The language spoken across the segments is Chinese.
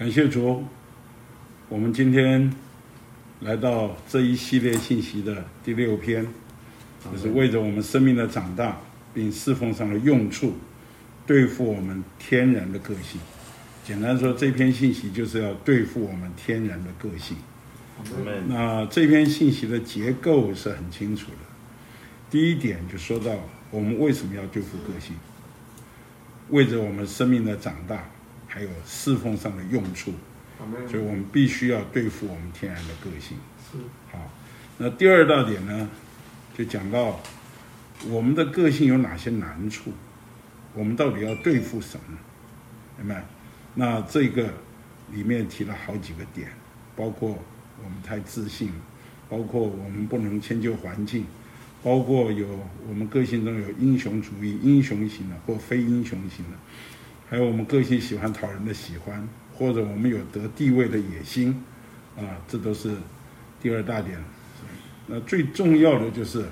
感谢主，我们今天来到这一系列信息的第六篇，就是为着我们生命的长大，并侍奉上的用处，对付我们天然的个性。简单说，这篇信息就是要对付我们天然的个性。那这篇信息的结构是很清楚的。第一点就说到我们为什么要对付个性，为着我们生命的长大。还有侍奉上的用处，所以我们必须要对付我们天然的个性。是好，那第二大点呢，就讲到我们的个性有哪些难处，我们到底要对付什么？明白？那这个里面提了好几个点，包括我们太自信，包括我们不能迁就环境，包括有我们个性中有英雄主义、英雄型的或非英雄型的。还有我们个性喜欢讨人的喜欢，或者我们有得地位的野心，啊，这都是第二大点。那最重要的就是，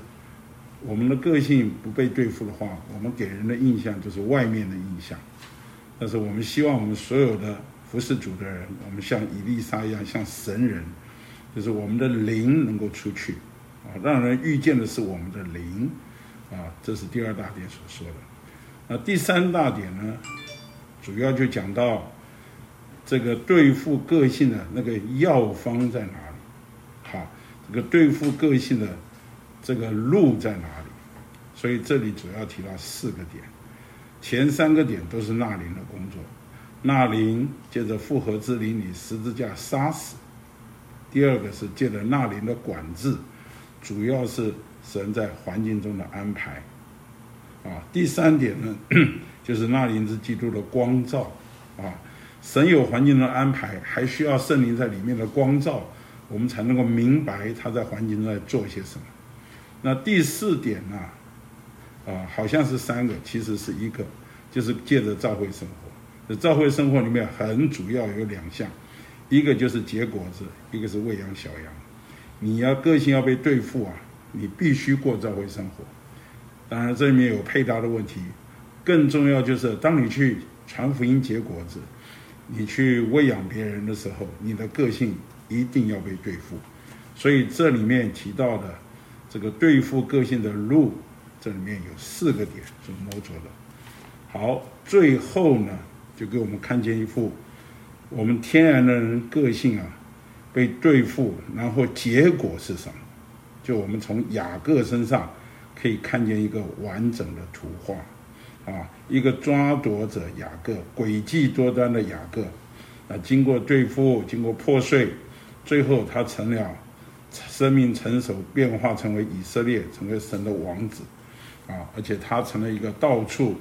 我们的个性不被对付的话，我们给人的印象就是外面的印象。但是我们希望我们所有的服侍主的人，我们像伊丽莎一样，像神人，就是我们的灵能够出去，啊，让人遇见的是我们的灵，啊，这是第二大点所说的。那第三大点呢？主要就讲到这个对付个性的那个药方在哪里？好，这个对付个性的这个路在哪里？所以这里主要提到四个点，前三个点都是纳林的工作。纳林借着复合之灵里十字架杀死；第二个是借着纳林的管制，主要是神在环境中的安排。啊，第三点呢？就是那灵是基督的光照，啊，神有环境的安排，还需要圣灵在里面的光照，我们才能够明白他在环境中在做些什么。那第四点呢，啊，好像是三个，其实是一个，就是借着教会生活。这教会生活里面很主要有两项，一个就是结果子，一个是喂养小羊。你要个性要被对付啊，你必须过教会生活。当然这里面有配搭的问题。更重要就是，当你去传福音结果子，你去喂养别人的时候，你的个性一定要被对付。所以这里面提到的这个对付个性的路，这里面有四个点是摸着的。好，最后呢，就给我们看见一幅我们天然的人个性啊被对付，然后结果是什么？就我们从雅各身上可以看见一个完整的图画。啊，一个抓夺者雅各，诡计多端的雅各，啊，经过对付，经过破碎，最后他成了生命成熟，变化成为以色列，成为神的王子，啊，而且他成了一个到处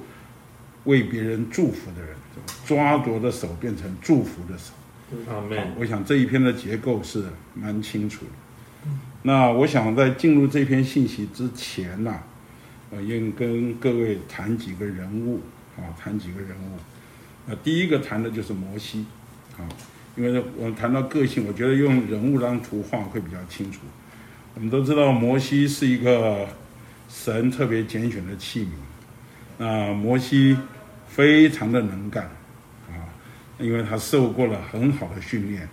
为别人祝福的人，抓夺的手变成祝福的手。阿门。我想这一篇的结构是蛮清楚的。那我想在进入这篇信息之前呢？呃，应跟各位谈几个人物啊，谈几个人物。呃，第一个谈的就是摩西啊，因为我们谈到个性，我觉得用人物当图画会比较清楚。我们都知道摩西是一个神特别拣选的器皿，那摩西非常的能干啊，因为他受过了很好的训练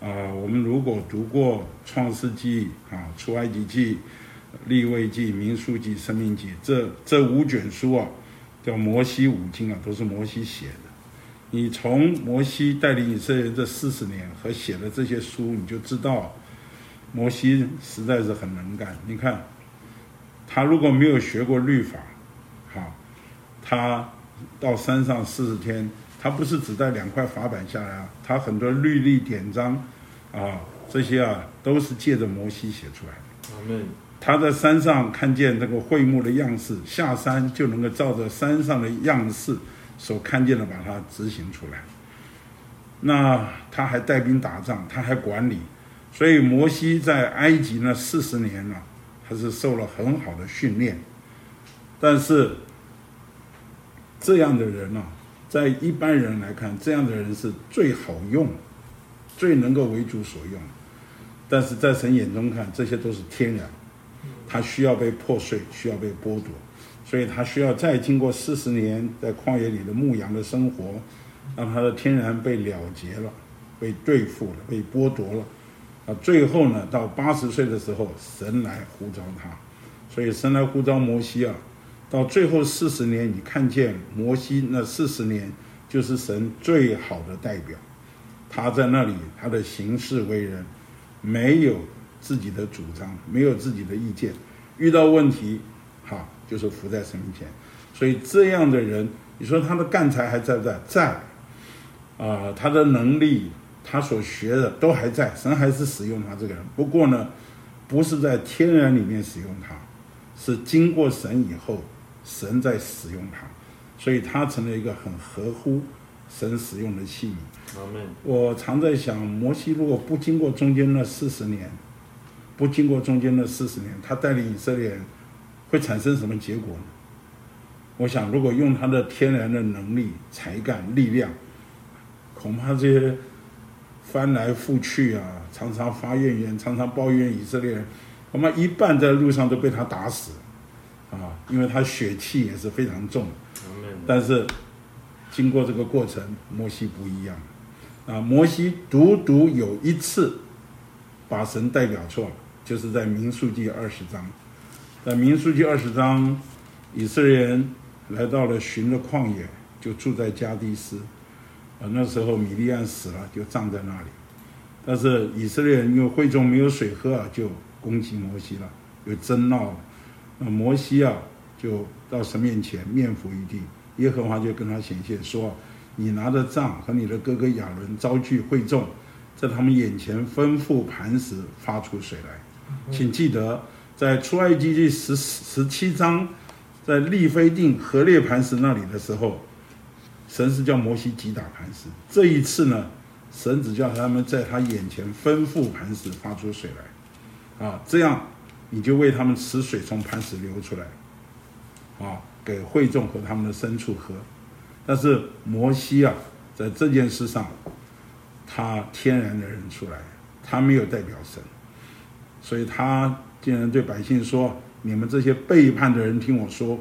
啊。我们如果读过创世纪啊，出埃及记。立位记、民书记、生命记，这这五卷书啊，叫摩西五经啊，都是摩西写的。你从摩西带领以色列这四十年和写的这些书，你就知道，摩西实在是很能干。你看，他如果没有学过律法，好，他到山上四十天，他不是只带两块法板下来啊，他很多律例典章啊，这些啊，都是借着摩西写出来的。阿门。他在山上看见这个会幕的样式，下山就能够照着山上的样式所看见的把它执行出来。那他还带兵打仗，他还管理，所以摩西在埃及那四十年了，他是受了很好的训练。但是这样的人呢，在一般人来看，这样的人是最好用、最能够为主所用。但是在神眼中看，这些都是天然。他需要被破碎，需要被剥夺，所以他需要再经过四十年在旷野里的牧羊的生活，让他的天然被了结了，被对付了，被剥夺了。啊，最后呢，到八十岁的时候，神来呼召他，所以神来呼召摩西啊。到最后四十年，你看见摩西那四十年，就是神最好的代表。他在那里，他的行事为人，没有自己的主张，没有自己的意见，遇到问题，哈，就是伏在神面前。所以这样的人，你说他的干才还在不在？在。啊，他的能力。他所学的都还在，神还是使用他这个人。不过呢，不是在天然里面使用他，是经过神以后，神在使用他，所以他成了一个很合乎神使用的器皿。我常在想，摩西如果不经过中间那四十年，不经过中间的四十年，他带领以色列人会产生什么结果呢？我想，如果用他的天然的能力、才干、力量，恐怕这些。翻来覆去啊，常常发怨言，常常抱怨以色列人，恐怕一半在路上都被他打死，啊，因为他血气也是非常重。但是经过这个过程，摩西不一样，啊，摩西独独有一次把神代表错了，就是在民数记二十章，在民数记二十章，以色列人来到了寻的旷野，就住在加迪斯。啊，那时候米利安死了，就葬在那里。但是以色列人因为会中没有水喝啊，就攻击摩西了，有争闹了。那摩西啊，就到神面前面伏于地，耶和华就跟他显现说：“你拿着杖和你的哥哥亚伦招聚会众，在他们眼前吩咐磐石发出水来。请记得，在出埃及记十十七章，在利非定和列磐石那里的时候。”神是叫摩西击打磐石，这一次呢，神只叫他们在他眼前吩咐磐石发出水来，啊，这样你就为他们使水从磐石流出来，啊，给会众和他们的牲畜喝。但是摩西啊，在这件事上，他天然的人出来，他没有代表神，所以他竟然对百姓说：“你们这些背叛的人，听我说。”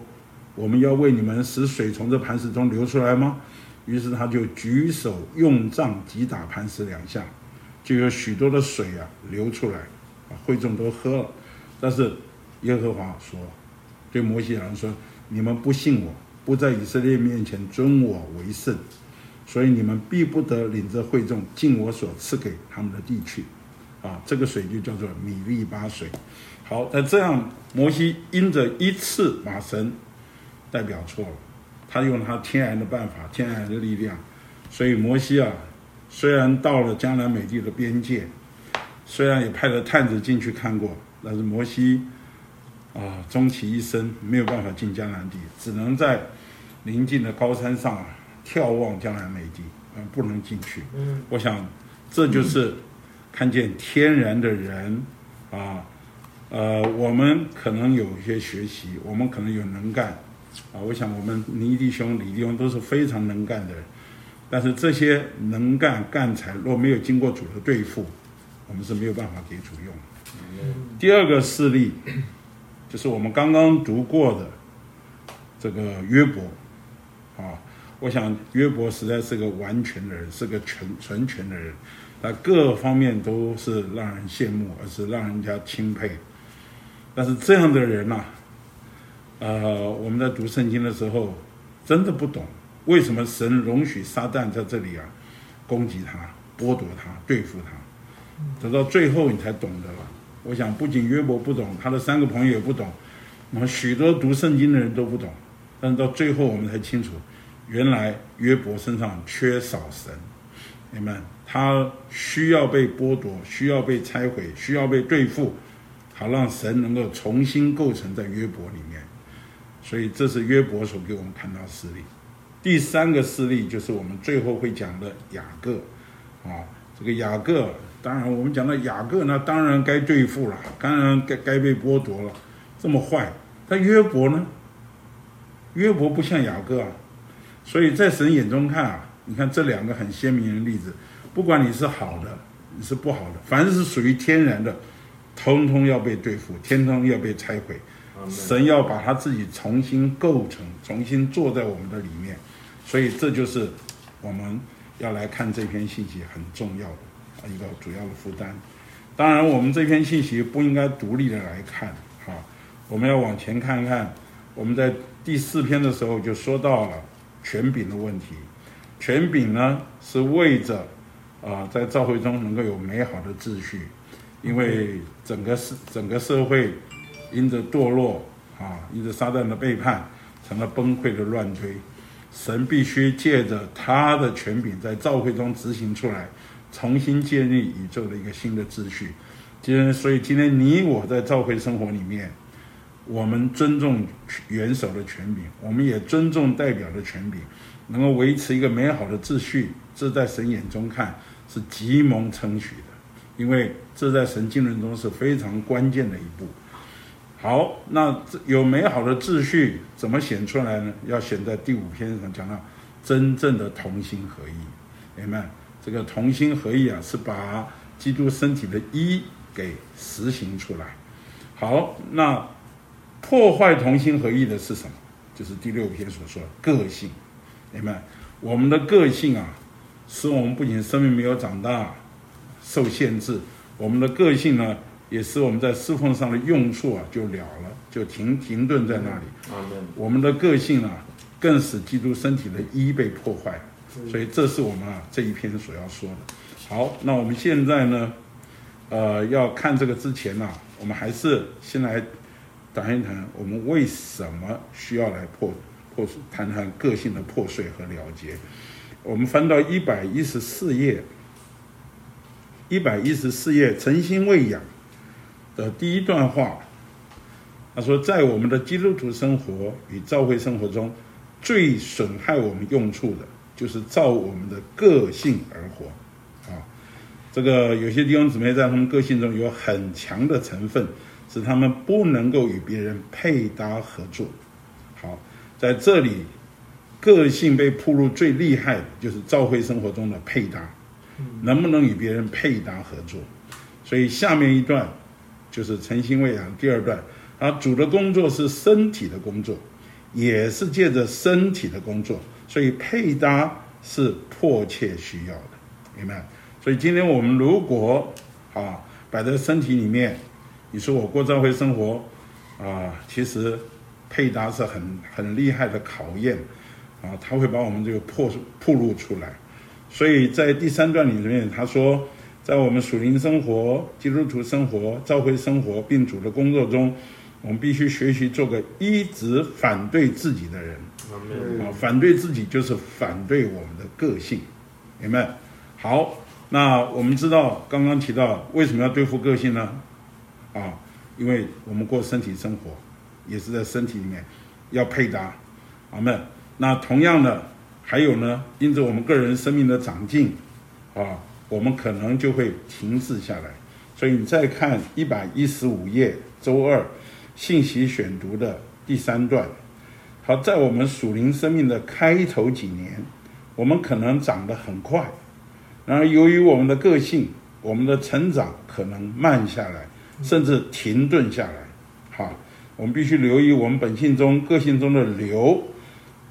我们要为你们使水从这磐石中流出来吗？于是他就举手用杖击打磐石两下，就有许多的水啊流出来，啊会众都喝了。但是耶和华说，对摩西人说：“你们不信我，不在以色列面前尊我为圣，所以你们必不得领着会众进我所赐给他们的地去。”啊，这个水就叫做米利巴水。好，那这样摩西因着一次马神。代表错了，他用他天然的办法、天然的力量，所以摩西啊，虽然到了江南美地的边界，虽然也派了探子进去看过，但是摩西啊，终其一生没有办法进江南地，只能在临近的高山上啊眺望江南美地，嗯，不能进去。嗯，我想这就是看见天然的人啊，呃，我们可能有一些学习，我们可能有能干。啊，我想我们倪弟兄、李弟兄都是非常能干的人，但是这些能干干才若没有经过主的对付，我们是没有办法给主用。第二个事例就是我们刚刚读过的这个约伯，啊，我想约伯实在是个完全的人，是个全全全的人，他各方面都是让人羡慕，而是让人家钦佩。但是这样的人呐。呃，我们在读圣经的时候，真的不懂为什么神容许撒旦在这里啊攻击他、剥夺他、对付他，等到最后你才懂得了。我想，不仅约伯不懂，他的三个朋友也不懂，那么许多读圣经的人都不懂，但是到最后我们才清楚，原来约伯身上缺少神，你们他需要被剥夺，需要被拆毁，需要被对付，好让神能够重新构成在约伯里面。所以这是约伯所给我们看到事例。第三个事例就是我们最后会讲的雅各，啊，这个雅各，当然我们讲到雅各呢，当然该对付了，当然该该被剥夺了，这么坏。但约伯呢？约伯不像雅各啊，所以在神眼中看啊，你看这两个很鲜明的例子，不管你是好的，你是不好的，凡是属于天然的，通通要被对付，天通要被拆毁。神要把他自己重新构成，重新坐在我们的里面，所以这就是我们要来看这篇信息很重要的一个主要的负担。当然，我们这篇信息不应该独立的来看，哈，我们要往前看看。我们在第四篇的时候就说到了权柄的问题，权柄呢是为着啊，在教会中能够有美好的秩序，因为整个社整个社会因着堕落啊，因着撒旦的背叛，成了崩溃的乱堆。神必须借着他的权柄，在教会中执行出来，重新建立宇宙的一个新的秩序。今天，所以今天你我在教会生活里面，我们尊重元首的权柄，我们也尊重代表的权柄，能够维持一个美好的秩序，这在神眼中看是极蒙称许的，因为这在神经论中是非常关键的一步。好，那有美好的秩序怎么显出来呢？要显在第五篇上讲到真正的同心合一，明白？这个同心合一啊，是把基督身体的一给实行出来。好，那破坏同心合一的是什么？就是第六篇所说的个性，明白？我们的个性啊，使我们不仅生命没有长大，受限制，我们的个性呢？也使我们在侍奉上的用处啊，就了了，就停停顿在那里。我们的个性啊，更使基督身体的一被破坏。所以这是我们啊这一篇所要说的。好，那我们现在呢，呃，要看这个之前呢，我们还是先来谈一谈我们为什么需要来破破谈谈个性的破碎和了结。我们翻到一百一十四页，一百一十四页，诚心喂养。的第一段话，他说：“在我们的基督徒生活与教会生活中，最损害我们用处的，就是照我们的个性而活。啊，这个有些弟兄姊妹在他们个性中有很强的成分，使他们不能够与别人配搭合作。好，在这里，个性被铺露最厉害的就是教会生活中的配搭，能不能与别人配搭合作？所以下面一段。”就是诚心喂养第二段，啊，主的工作是身体的工作，也是借着身体的工作，所以配搭是迫切需要的，明白？所以今天我们如果啊摆在身体里面，你说我过教会生活啊，其实配搭是很很厉害的考验啊，他会把我们这个破破露出来，所以在第三段里面他说。在我们属灵生活、基督徒生活、教会生活并主的工作中，我们必须学习做个一直反对自己的人。啊，反对自己就是反对我们的个性，明白？好，那我们知道刚刚提到为什么要对付个性呢？啊，因为我们过身体生活，也是在身体里面要配搭。阿门。那同样的，还有呢，因着我们个人生命的长进，啊。我们可能就会停滞下来，所以你再看一百一十五页周二信息选读的第三段。好，在我们属灵生命的开头几年，我们可能长得很快，然而由于我们的个性，我们的成长可能慢下来，甚至停顿下来。好，我们必须留意我们本性中个性中的流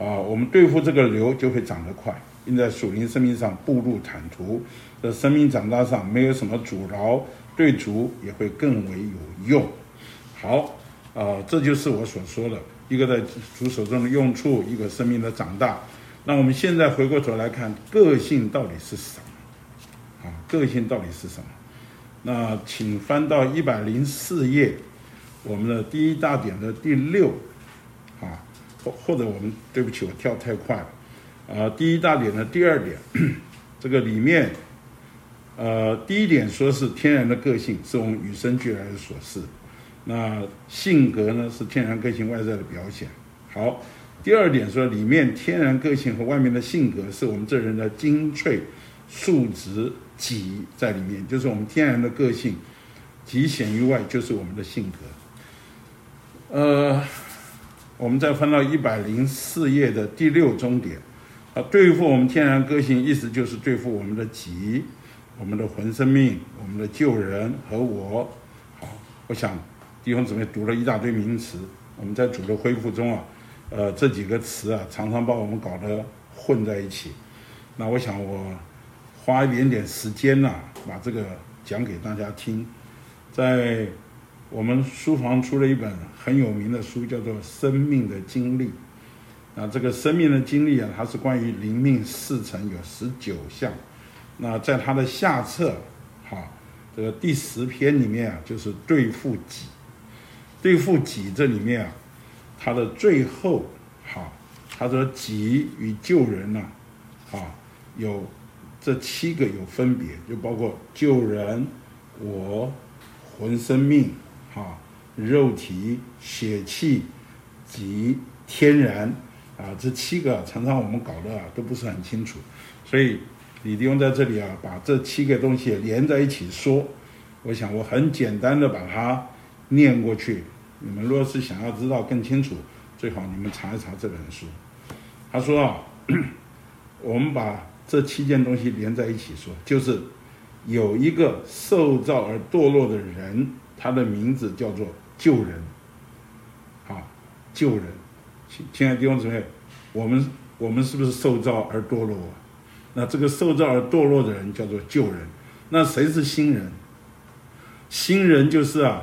啊，我们对付这个瘤就会长得快，并在属灵生命上步入坦途。在生命长大上没有什么阻挠，对主也会更为有用。好，啊，这就是我所说的一个在主手中的用处，一个生命的长大。那我们现在回过头来看，个性到底是什么？啊，个性到底是什么？那请翻到一百零四页，我们的第一大点的第六，或或者我们对不起，我跳太快了，啊，第一大点呢第二点，这个里面。呃，第一点说是天然的个性是我们与生俱来的所事，那性格呢是天然个性外在的表现。好，第二点说里面天然个性和外面的性格是我们这人的精粹素质集在里面，就是我们天然的个性集显于外，就是我们的性格。呃，我们再翻到一百零四页的第六中点，啊，对付我们天然个性，意思就是对付我们的己。我们的魂生命，我们的救人和我，好，我想弟兄姊妹读了一大堆名词，我们在主的恢复中啊，呃，这几个词啊，常常把我们搞得混在一起。那我想我花一点点时间呐，把这个讲给大家听。在我们书房出了一本很有名的书，叫做《生命的经历》。那这个生命的经历啊，它是关于灵命四层，有十九项。那在它的下册，哈，这个第十篇里面啊，就是对付己。对付己这里面啊，它的最后，哈，他说己与救人呢，啊，有这七个有分别，就包括救人、我、魂、生命、啊、肉体、血气、及、天然。啊，这七个常常我们搞的啊都不是很清楚，所以李弟兄在这里啊把这七个东西连在一起说，我想我很简单的把它念过去。你们若是想要知道更清楚，最好你们查一查这本书。他说啊，我们把这七件东西连在一起说，就是有一个受造而堕落的人，他的名字叫做救人，啊，救人。亲爱的弟兄姊妹，我们我们是不是受造而堕落啊？那这个受造而堕落的人叫做旧人。那谁是新人？新人就是啊，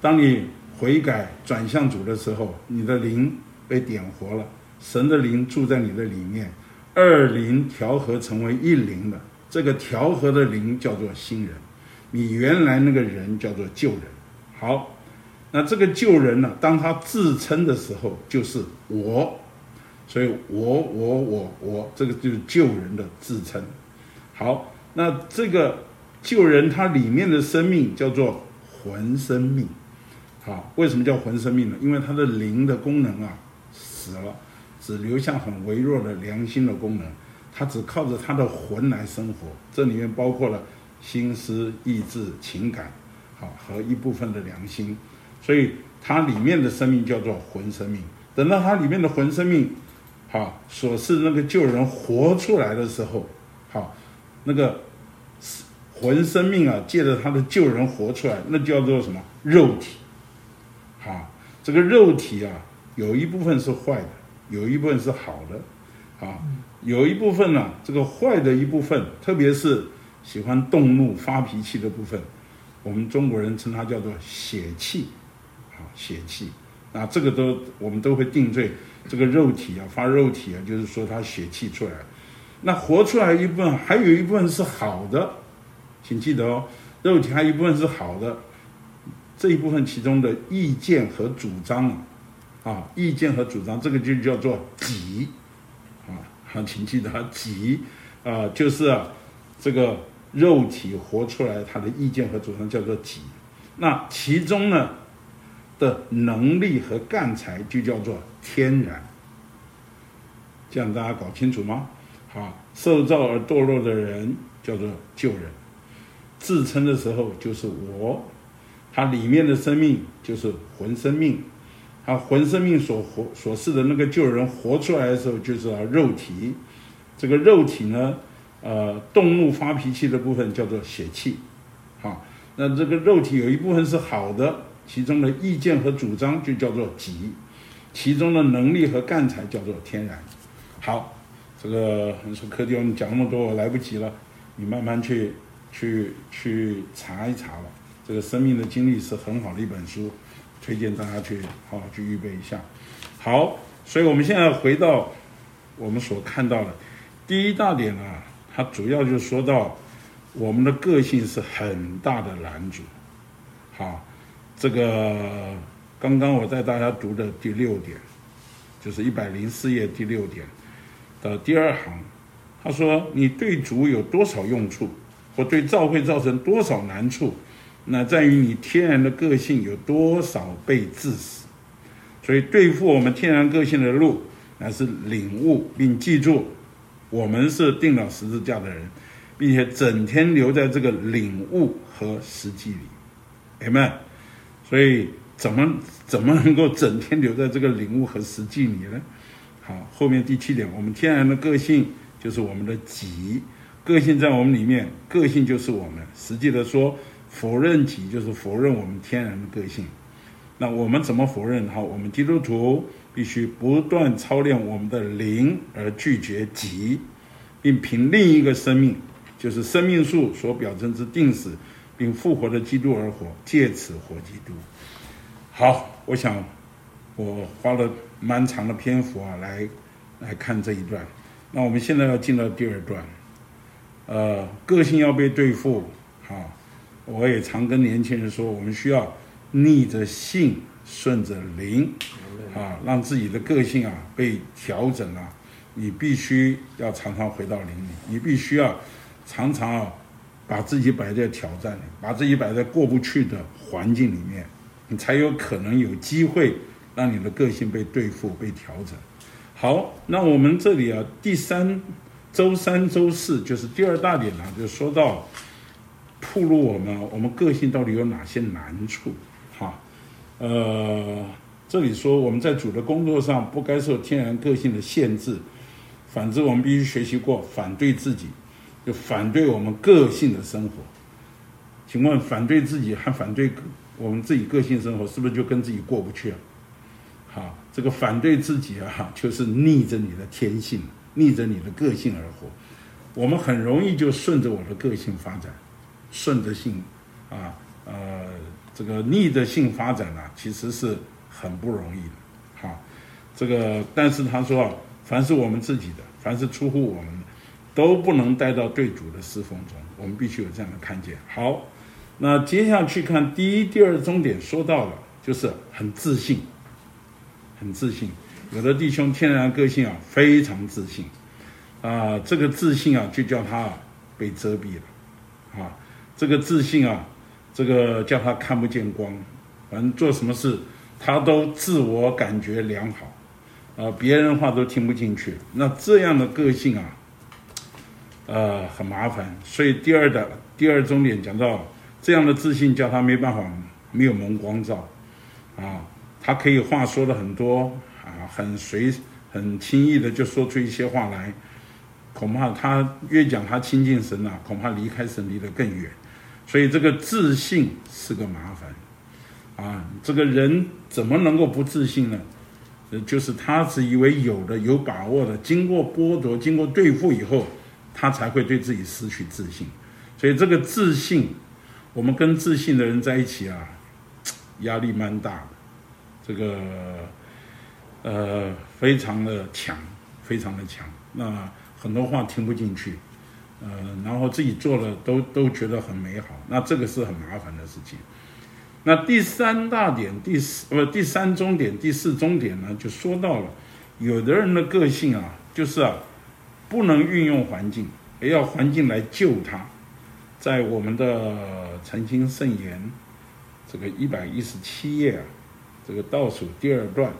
当你悔改转向主的时候，你的灵被点活了，神的灵住在你的里面，二灵调和成为一灵的，这个调和的灵叫做新人。你原来那个人叫做旧人。好。那这个救人呢？当他自称的时候，就是我，所以我我我我，这个就是救人的自称。好，那这个救人，他里面的生命叫做魂生命。好，为什么叫魂生命呢？因为他的灵的功能啊死了，只留下很微弱的良心的功能，他只靠着他的魂来生活。这里面包括了心思、意志、情感，好和一部分的良心。所以它里面的生命叫做魂生命。等到它里面的魂生命，好，所是那个救人活出来的时候，好，那个魂生命啊，借着他的救人活出来，那叫做什么？肉体。好，这个肉体啊，有一部分是坏的，有一部分是好的。啊，有一部分呢，这个坏的一部分，特别是喜欢动怒、发脾气的部分，我们中国人称它叫做血气。啊血气，那，这个都我们都会定罪。这个肉体啊，发肉体啊，就是说他血气出来。那活出来一部分，还有一部分是好的，请记得哦，肉体还有一部分是好的。这一部分其中的意见和主张啊，啊，意见和主张，这个就叫做己，啊，好，请记得己，啊，就是，这个肉体活出来他的意见和主张叫做己。那其中呢？的能力和干才就叫做天然，这样大家搞清楚吗？好，受造而堕落的人叫做旧人，自称的时候就是我，他里面的生命就是魂生命，他魂生命所活所示的那个旧人活出来的时候就是肉体，这个肉体呢，呃，动怒发脾气的部分叫做血气，好，那这个肉体有一部分是好的。其中的意见和主张就叫做己，其中的能力和干才叫做天然。好，这个你说柯弟兄讲那么多，我来不及了，你慢慢去去去查一查吧。这个生命的经历是很好的一本书，推荐大家去好好去预备一下。好，所以我们现在回到我们所看到的第一大点啊，他主要就说到我们的个性是很大的拦阻。好。这个刚刚我带大家读的第六点，就是一百零四页第六点的第二行，他说：“你对主有多少用处，或对教会造成多少难处，那在于你天然的个性有多少被致死。所以对付我们天然个性的路，乃是领悟并记住，我们是定了十字架的人，并且整天留在这个领悟和实际里。”阿门。所以怎么怎么能够整天留在这个领悟和实际里呢？好，后面第七点，我们天然的个性就是我们的己，个性在我们里面，个性就是我们。实际的说，否认己就是否认我们天然的个性。那我们怎么否认？好，我们基督徒必须不断操练我们的灵，而拒绝己，并凭另一个生命，就是生命树所表征之定死并复活的基督而活，借此活基督。好，我想我花了蛮长的篇幅啊，来来看这一段。那我们现在要进到第二段，呃，个性要被对付，啊，我也常跟年轻人说，我们需要逆着性，顺着灵，啊，让自己的个性啊被调整啊。你必须要常常回到灵里，你必须要常常啊把自己摆在挑战里，把自己摆在过不去的环境里面，你才有可能有机会让你的个性被对付、被调整。好，那我们这里啊，第三周三、周四就是第二大点呢，就说到铺路我们我们个性到底有哪些难处？哈，呃，这里说我们在主的工作上不该受天然个性的限制，反之，我们必须学习过反对自己，就反对我们个性的生活。请问，反对自己和反对我们自己个性生活，是不是就跟自己过不去啊？好。这个反对自己啊，就是逆着你的天性，逆着你的个性而活。我们很容易就顺着我的个性发展，顺着性，啊，呃，这个逆着性发展啊，其实是很不容易的。哈，这个但是他说啊，凡是我们自己的，凡是出乎我们的，都不能带到对主的侍奉中。我们必须有这样的看见。好，那接下去看第一、第二终点说到了，就是很自信。很自信，有的弟兄天然个性啊非常自信，啊，这个自信啊就叫他被遮蔽了，啊，这个自信啊，这个叫他看不见光，反正做什么事他都自我感觉良好，啊，别人话都听不进去，那这样的个性啊，呃，很麻烦。所以第二的第二重点讲到，这样的自信叫他没办法没有蒙光照，啊。他可以话说的很多啊，很随很轻易的就说出一些话来，恐怕他越讲他亲近神啊，恐怕离开神离得更远，所以这个自信是个麻烦啊。这个人怎么能够不自信呢？呃，就是他是以为有的有把握的，经过剥夺、经过对付以后，他才会对自己失去自信。所以这个自信，我们跟自信的人在一起啊，压力蛮大的。这个呃，非常的强，非常的强。那很多话听不进去，呃，然后自己做了都都觉得很美好。那这个是很麻烦的事情。那第三大点，第四不第三终点，第四终点呢，就说到了，有的人的个性啊，就是啊，不能运用环境，也要环境来救他。在我们的澄清圣言这个一百一十七页啊。这个倒数第二段，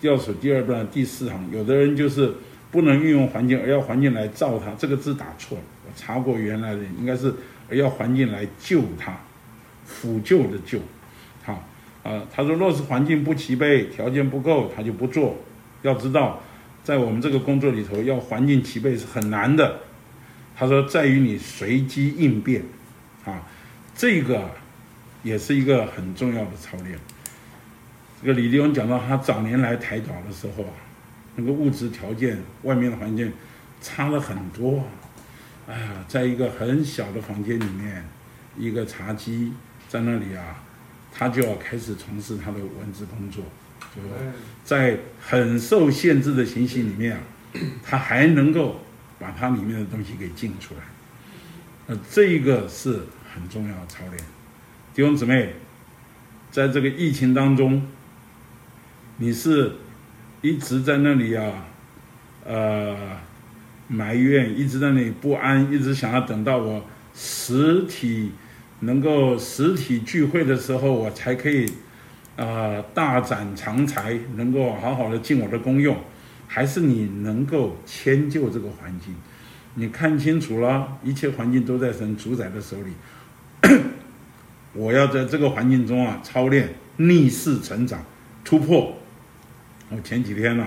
倒数第二段第四行，有的人就是不能运用环境，而要环境来造他。这个字打错了，我查过原来的应该是而要环境来救他，辅救的救。好啊，他说若是环境不齐备，条件不够，他就不做。要知道，在我们这个工作里头，要环境齐备是很难的。他说在于你随机应变，啊，这个也是一个很重要的操练。这个李立勇讲到，他早年来台岛的时候啊，那个物质条件、外面的环境差了很多。哎呀，在一个很小的房间里面，一个茶几在那里啊，他就要开始从事他的文字工作。就在很受限制的情形里面啊，他还能够把他里面的东西给进出来。那，这一个是很重要的操练。弟兄姊妹，在这个疫情当中。你是一直在那里啊，呃，埋怨，一直在那里不安，一直想要等到我实体能够实体聚会的时候，我才可以啊大展长才，能够好好的尽我的功用，还是你能够迁就这个环境？你看清楚了，一切环境都在神主宰的手里。我要在这个环境中啊操练逆势成长，突破。我前几天呢，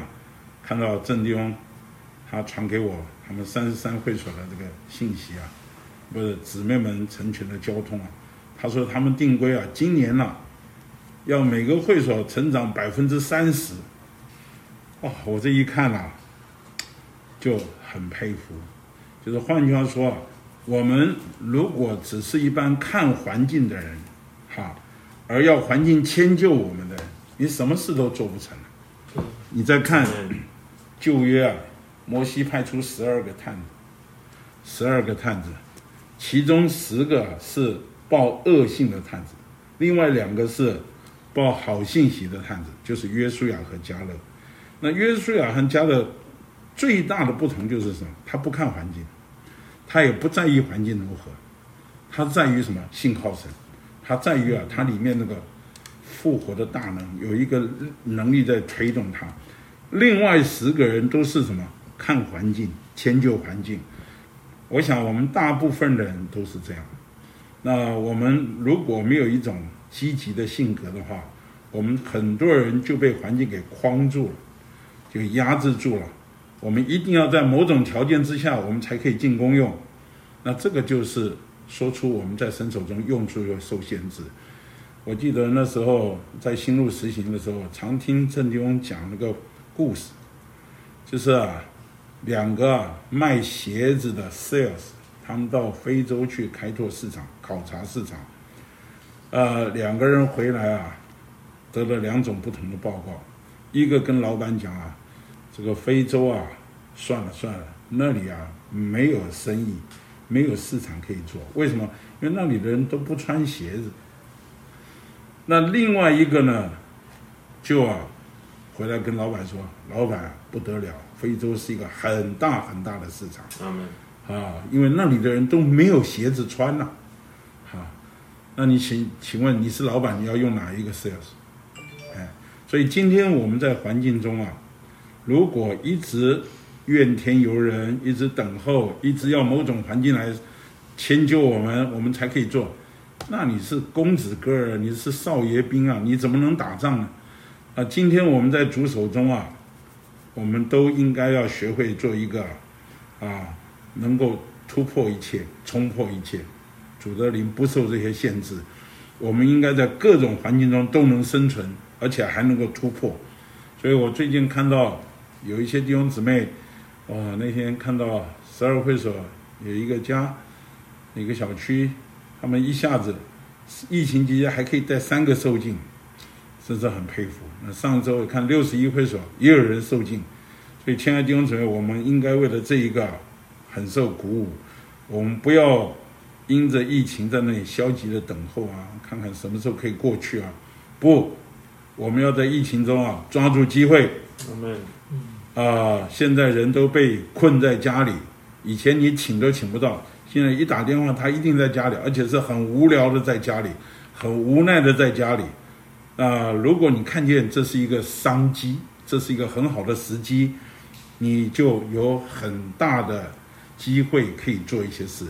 看到郑弟兄，他传给我他们三十三会所的这个信息啊，不是姊妹们成全的交通啊。他说他们定规啊，今年呢，要每个会所成长百分之三十。哇，我这一看呐，就很佩服。就是换句话说啊，我们如果只是一般看环境的人，哈，而要环境迁就我们的人，你什么事都做不成。你再看旧约啊，摩西派出十二个探子，十二个探子，其中十个是报恶性的探子，另外两个是报好信息的探子，就是约书亚和加勒。那约书亚和加勒最大的不同就是什么？他不看环境。他也不在意环境如何，他在于什么？信靠神，他在于啊，他里面那个复活的大能有一个能力在推动他。另外十个人都是什么？看环境，迁就环境。我想我们大部分的人都是这样。那我们如果没有一种积极的性格的话，我们很多人就被环境给框住了，就压制住了。我们一定要在某种条件之下，我们才可以进公用。那这个就是说出我们在伸手中用处又受限制。我记得那时候在新路实行的时候，常听郑弟兄讲那个故事，就是啊，两个卖鞋子的 sales，他们到非洲去开拓市场、考察市场，呃，两个人回来啊，得了两种不同的报告，一个跟老板讲啊。这个非洲啊，算了算了，那里啊没有生意，没有市场可以做。为什么？因为那里的人都不穿鞋子。那另外一个呢，就啊回来跟老板说：“老板不得了，非洲是一个很大很大的市场。”啊，因为那里的人都没有鞋子穿呐。啊，那你请请问你是老板，你要用哪一个 sales？哎，所以今天我们在环境中啊。如果一直怨天尤人，一直等候，一直要某种环境来迁就我们，我们才可以做，那你是公子哥儿，你是少爷兵啊，你怎么能打仗呢？啊，今天我们在主手中啊，我们都应该要学会做一个啊，能够突破一切、冲破一切，主的灵不受这些限制，我们应该在各种环境中都能生存，而且还能够突破。所以我最近看到。有一些弟兄姊妹，哇！那天看到十二会所有一个家，一个小区，他们一下子疫情期间还可以带三个受尽，真是很佩服。那上周看六十一会所也有人受尽，所以亲爱的弟兄姊妹，我们应该为了这一个很受鼓舞。我们不要因着疫情在那里消极的等候啊，看看什么时候可以过去啊？不，我们要在疫情中啊抓住机会。我们。啊，现在人都被困在家里，以前你请都请不到，现在一打电话，他一定在家里，而且是很无聊的在家里，很无奈的在家里。啊，如果你看见这是一个商机，这是一个很好的时机，你就有很大的机会可以做一些事。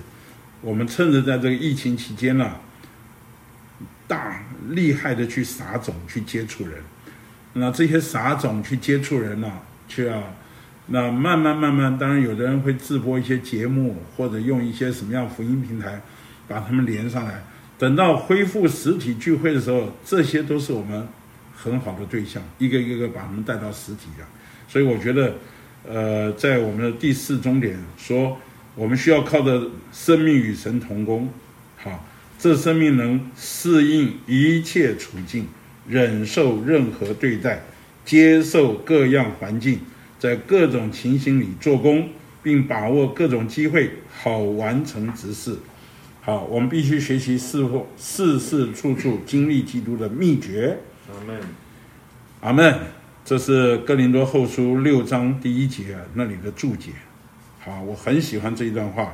我们趁着在这个疫情期间呢，大厉害的去撒种，去接触人。那这些撒种去接触人呢？去啊，那慢慢慢慢，当然有的人会自播一些节目，或者用一些什么样福音平台把他们连上来。等到恢复实体聚会的时候，这些都是我们很好的对象，一个一个把他们带到实体上。所以我觉得，呃，在我们的第四终点说，我们需要靠着生命与神同工，好，这生命能适应一切处境，忍受任何对待。接受各样环境，在各种情形里做工，并把握各种机会，好完成执事。好，我们必须学习事或事事处处经历基督的秘诀。阿门，阿门。这是哥林多后书六章第一节那里的注解。好，我很喜欢这一段话。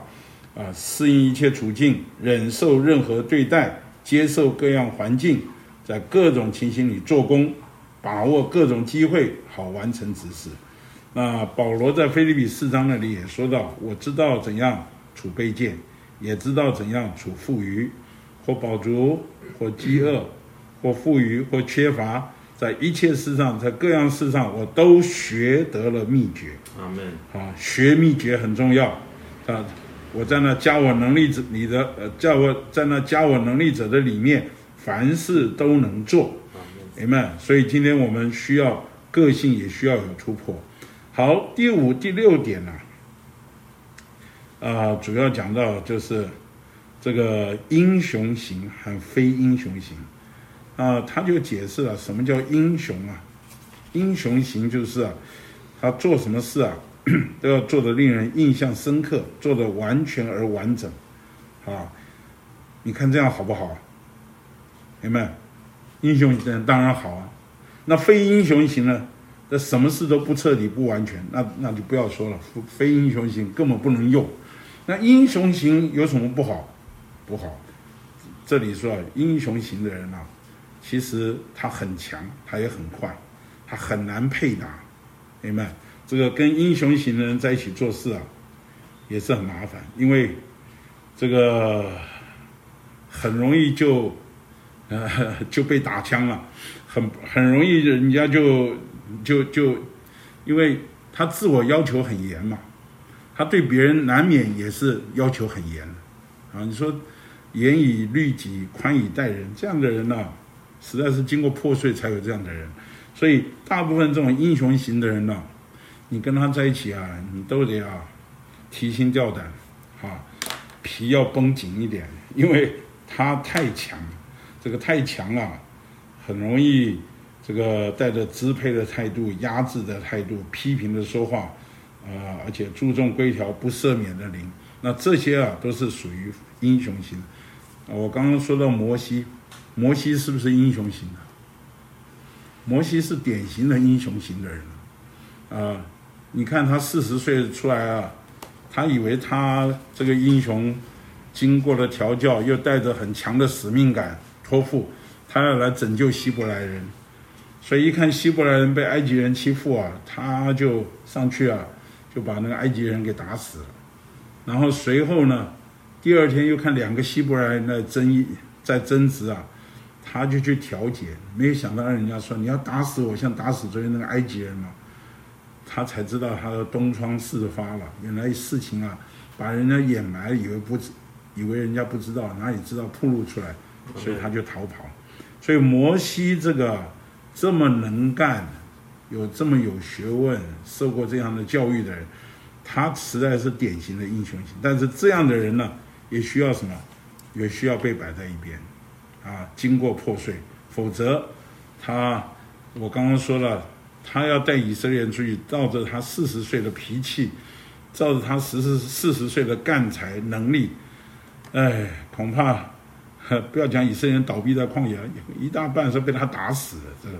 啊，适应一切处境，忍受任何对待，接受各样环境，在各种情形里做工。把握各种机会，好完成指示。那保罗在菲利比四章那里也说到：“我知道怎样处卑贱，也知道怎样处富余，或饱足，或饥饿，或富余，或缺乏，在一切事上，在各样事上，我都学得了秘诀。”阿门。啊，学秘诀很重要。啊，我在那加我能力者你的呃，叫我在那加我能力者的里面，凡事都能做。明白，所以今天我们需要个性，也需要有突破。好，第五、第六点呢，啊，啊主要讲到就是这个英雄型和非英雄型啊，他就解释了什么叫英雄啊？英雄型就是啊，他做什么事啊，都要做的令人印象深刻，做的完全而完整啊。你看这样好不好？明白？英雄型当然好啊。那非英雄型呢？这什么事都不彻底、不完全，那那就不要说了。非英雄型根本不能用。那英雄型有什么不好？不好。这里说啊英雄型的人啊，其实他很强，他也很快，他很难配搭，明白？这个跟英雄型的人在一起做事啊，也是很麻烦，因为这个很容易就呃就被打枪了，很很容易人家就。就就，因为他自我要求很严嘛，他对别人难免也是要求很严，啊，你说严以律己，宽以待人，这样的人呢，实在是经过破碎才有这样的人，所以大部分这种英雄型的人呢，你跟他在一起啊，你都得啊提心吊胆，啊，皮要绷紧一点，因为他太强，这个太强啊，很容易。这个带着支配的态度、压制的态度、批评的说话，啊，而且注重规条、不赦免的灵，那这些啊都是属于英雄型。我刚刚说到摩西，摩西是不是英雄型的？摩西是典型的英雄型的人啊！你看他四十岁出来啊，他以为他这个英雄经过了调教，又带着很强的使命感托付，他要来拯救希伯来人。所以一看希伯来人被埃及人欺负啊，他就上去啊，就把那个埃及人给打死了。然后随后呢，第二天又看两个希伯来人在争议，在争执啊，他就去调解。没有想到让人家说你要打死我，像打死昨天那个埃及人嘛。他才知道他的东窗事发了，原来事情啊，把人家掩埋，以为不知，以为人家不知道，哪里知道暴露出来，所以他就逃跑。所以摩西这个。这么能干，有这么有学问，受过这样的教育的人，他实在是典型的英雄型。但是这样的人呢，也需要什么？也需要被摆在一边，啊，经过破碎，否则他，我刚刚说了，他要带以色列人出去，照着他四十岁的脾气，照着他十四四十岁的干才能力，哎，恐怕。不要讲以色列人倒闭在旷野，一大半是被他打死的，这个，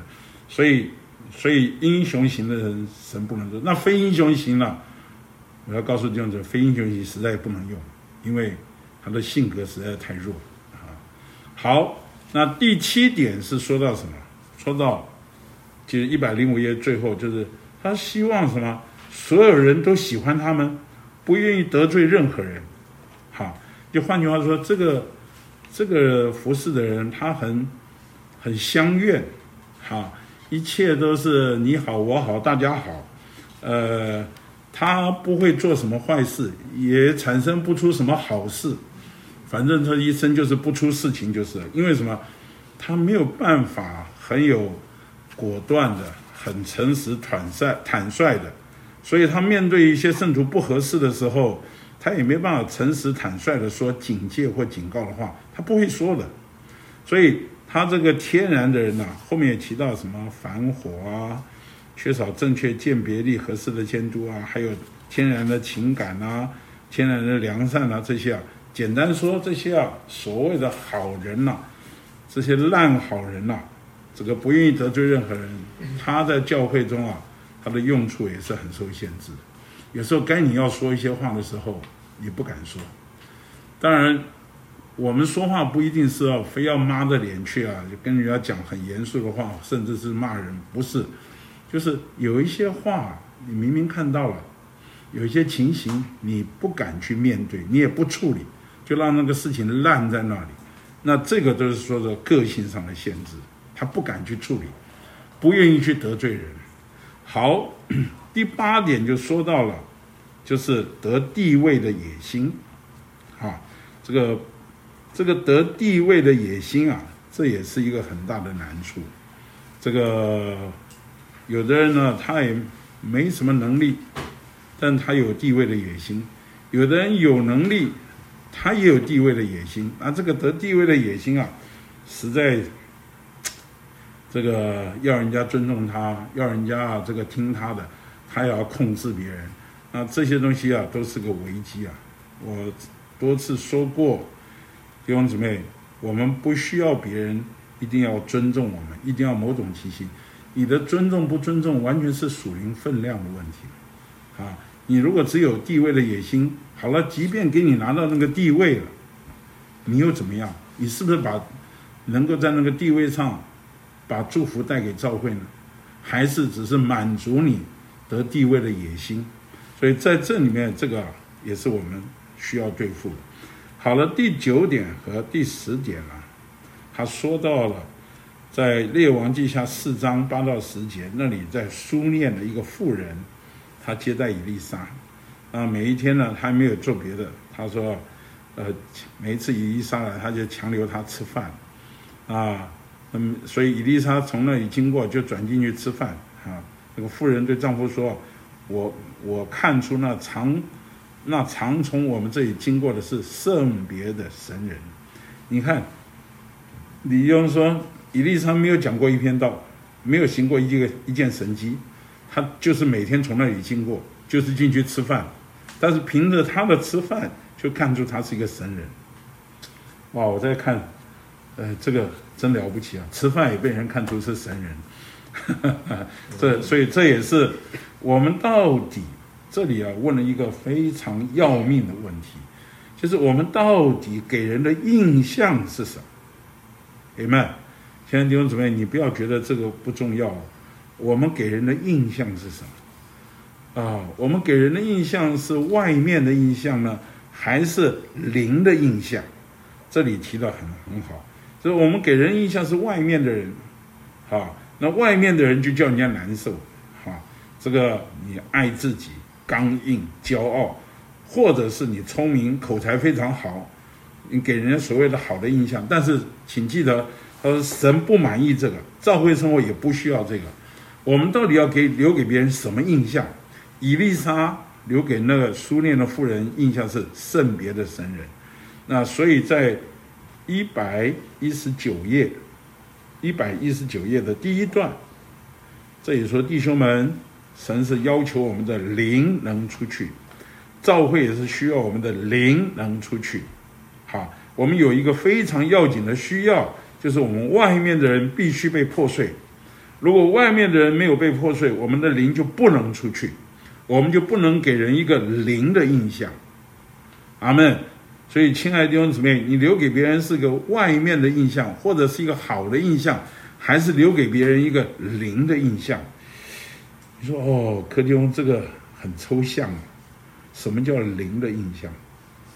所以，所以英雄型的人神不能做，那非英雄型呢？我要告诉弟兄者，非英雄型实在不能用，因为他的性格实在太弱啊。好，那第七点是说到什么？说到就是一百零五页最后，就是他希望什么？所有人都喜欢他们，不愿意得罪任何人。好，就换句话说，这个。这个服侍的人，他很很相愿，哈，一切都是你好我好大家好，呃，他不会做什么坏事，也产生不出什么好事，反正他一生就是不出事情，就是因为什么？他没有办法很有果断的、很诚实坦率坦率的，所以他面对一些圣徒不合适的时候。他也没办法诚实坦率的说警戒或警告的话，他不会说的。所以他这个天然的人呐，后面也提到什么反火啊，缺少正确鉴别力、合适的监督啊，还有天然的情感啊、天然的良善啊这些啊。简单说，这些啊所谓的好人呐，这些烂好人呐，这个不愿意得罪任何人，他在教会中啊，他的用处也是很受限制的。有时候该你要说一些话的时候，你不敢说。当然，我们说话不一定是要非要抹着脸去啊，就跟人家讲很严肃的话，甚至是骂人，不是。就是有一些话，你明明看到了，有一些情形你不敢去面对，你也不处理，就让那个事情烂在那里。那这个都是说的个性上的限制，他不敢去处理，不愿意去得罪人。好。第八点就说到了，就是得地位的野心，啊，这个这个得地位的野心啊，这也是一个很大的难处。这个有的人呢，他也没什么能力，但他有地位的野心；有的人有能力，他也有地位的野心。那这个得地位的野心啊，实在这个要人家尊重他，要人家这个听他的，他要控制别人。那这些东西啊，都是个危机啊。我多次说过，弟兄姊妹，我们不需要别人一定要尊重我们，一定要某种气息。你的尊重不尊重，完全是属灵分量的问题。啊，你如果只有地位的野心，好了，即便给你拿到那个地位了，你又怎么样？你是不是把能够在那个地位上把祝福带给教会呢？还是只是满足你得地位的野心？所以在这里面，这个也是我们需要对付的。好了，第九点和第十点呢，他说到了。在列王记下四章八到十节，那里在书念的一个妇人，她接待以利沙，啊，每一天呢，她没有做别的，她说，呃，每一次以利沙来，他就强留她吃饭，啊，嗯，所以以利沙从那里经过，就转进去吃饭，啊，那个妇人对丈夫说，我我看出那长那常从我们这里经过的是圣别的神人，你看，李庸说。以利沙没有讲过一篇道，没有行过一个一件神迹，他就是每天从那里经过，就是进去吃饭，但是凭着他的吃饭，就看出他是一个神人。哇！我在看，呃，这个真了不起啊！吃饭也被人看出是神人，这所以这也是我们到底这里啊问了一个非常要命的问题，就是我们到底给人的印象是什么？姐妹。亲爱的弟兄姊妹，你不要觉得这个不重要。我们给人的印象是什么？啊，我们给人的印象是外面的印象呢，还是灵的印象？这里提到很很好，就是我们给人印象是外面的人，啊，那外面的人就叫人家难受，啊，这个你爱自己、刚硬、骄傲，或者是你聪明、口才非常好，你给人家所谓的好的印象，但是请记得。他说：“神不满意这个，教会生活也不需要这个。我们到底要给留给别人什么印象？以丽莎留给那个苏念的妇人印象是圣别的神人。那所以在一百一十九页，一百一十九页的第一段，这里说弟兄们，神是要求我们的灵能出去，教会也是需要我们的灵能出去。好，我们有一个非常要紧的需要。”就是我们外面的人必须被破碎，如果外面的人没有被破碎，我们的灵就不能出去，我们就不能给人一个灵的印象。阿门。所以，亲爱的弟兄姊妹，你留给别人是个外面的印象，或者是一个好的印象，还是留给别人一个灵的印象？你说哦，柯弟兄这个很抽象，什么叫灵的印象？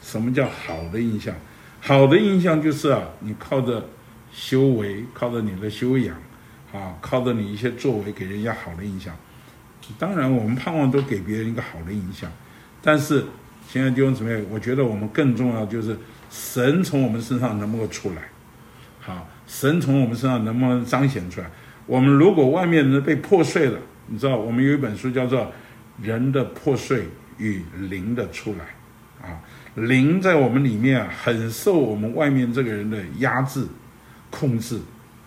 什么叫好的印象？好的印象就是啊，你靠着。修为靠着你的修养，啊，靠着你一些作为给人家好的印象。当然，我们盼望都给别人一个好的印象。但是，亲爱的弟兄姊妹，我觉得我们更重要就是神从我们身上能不能出来？好，神从我们身上能不能彰显出来？我们如果外面人被破碎了，你知道，我们有一本书叫做《人的破碎与灵的出来》啊，灵在我们里面啊，很受我们外面这个人的压制。控制，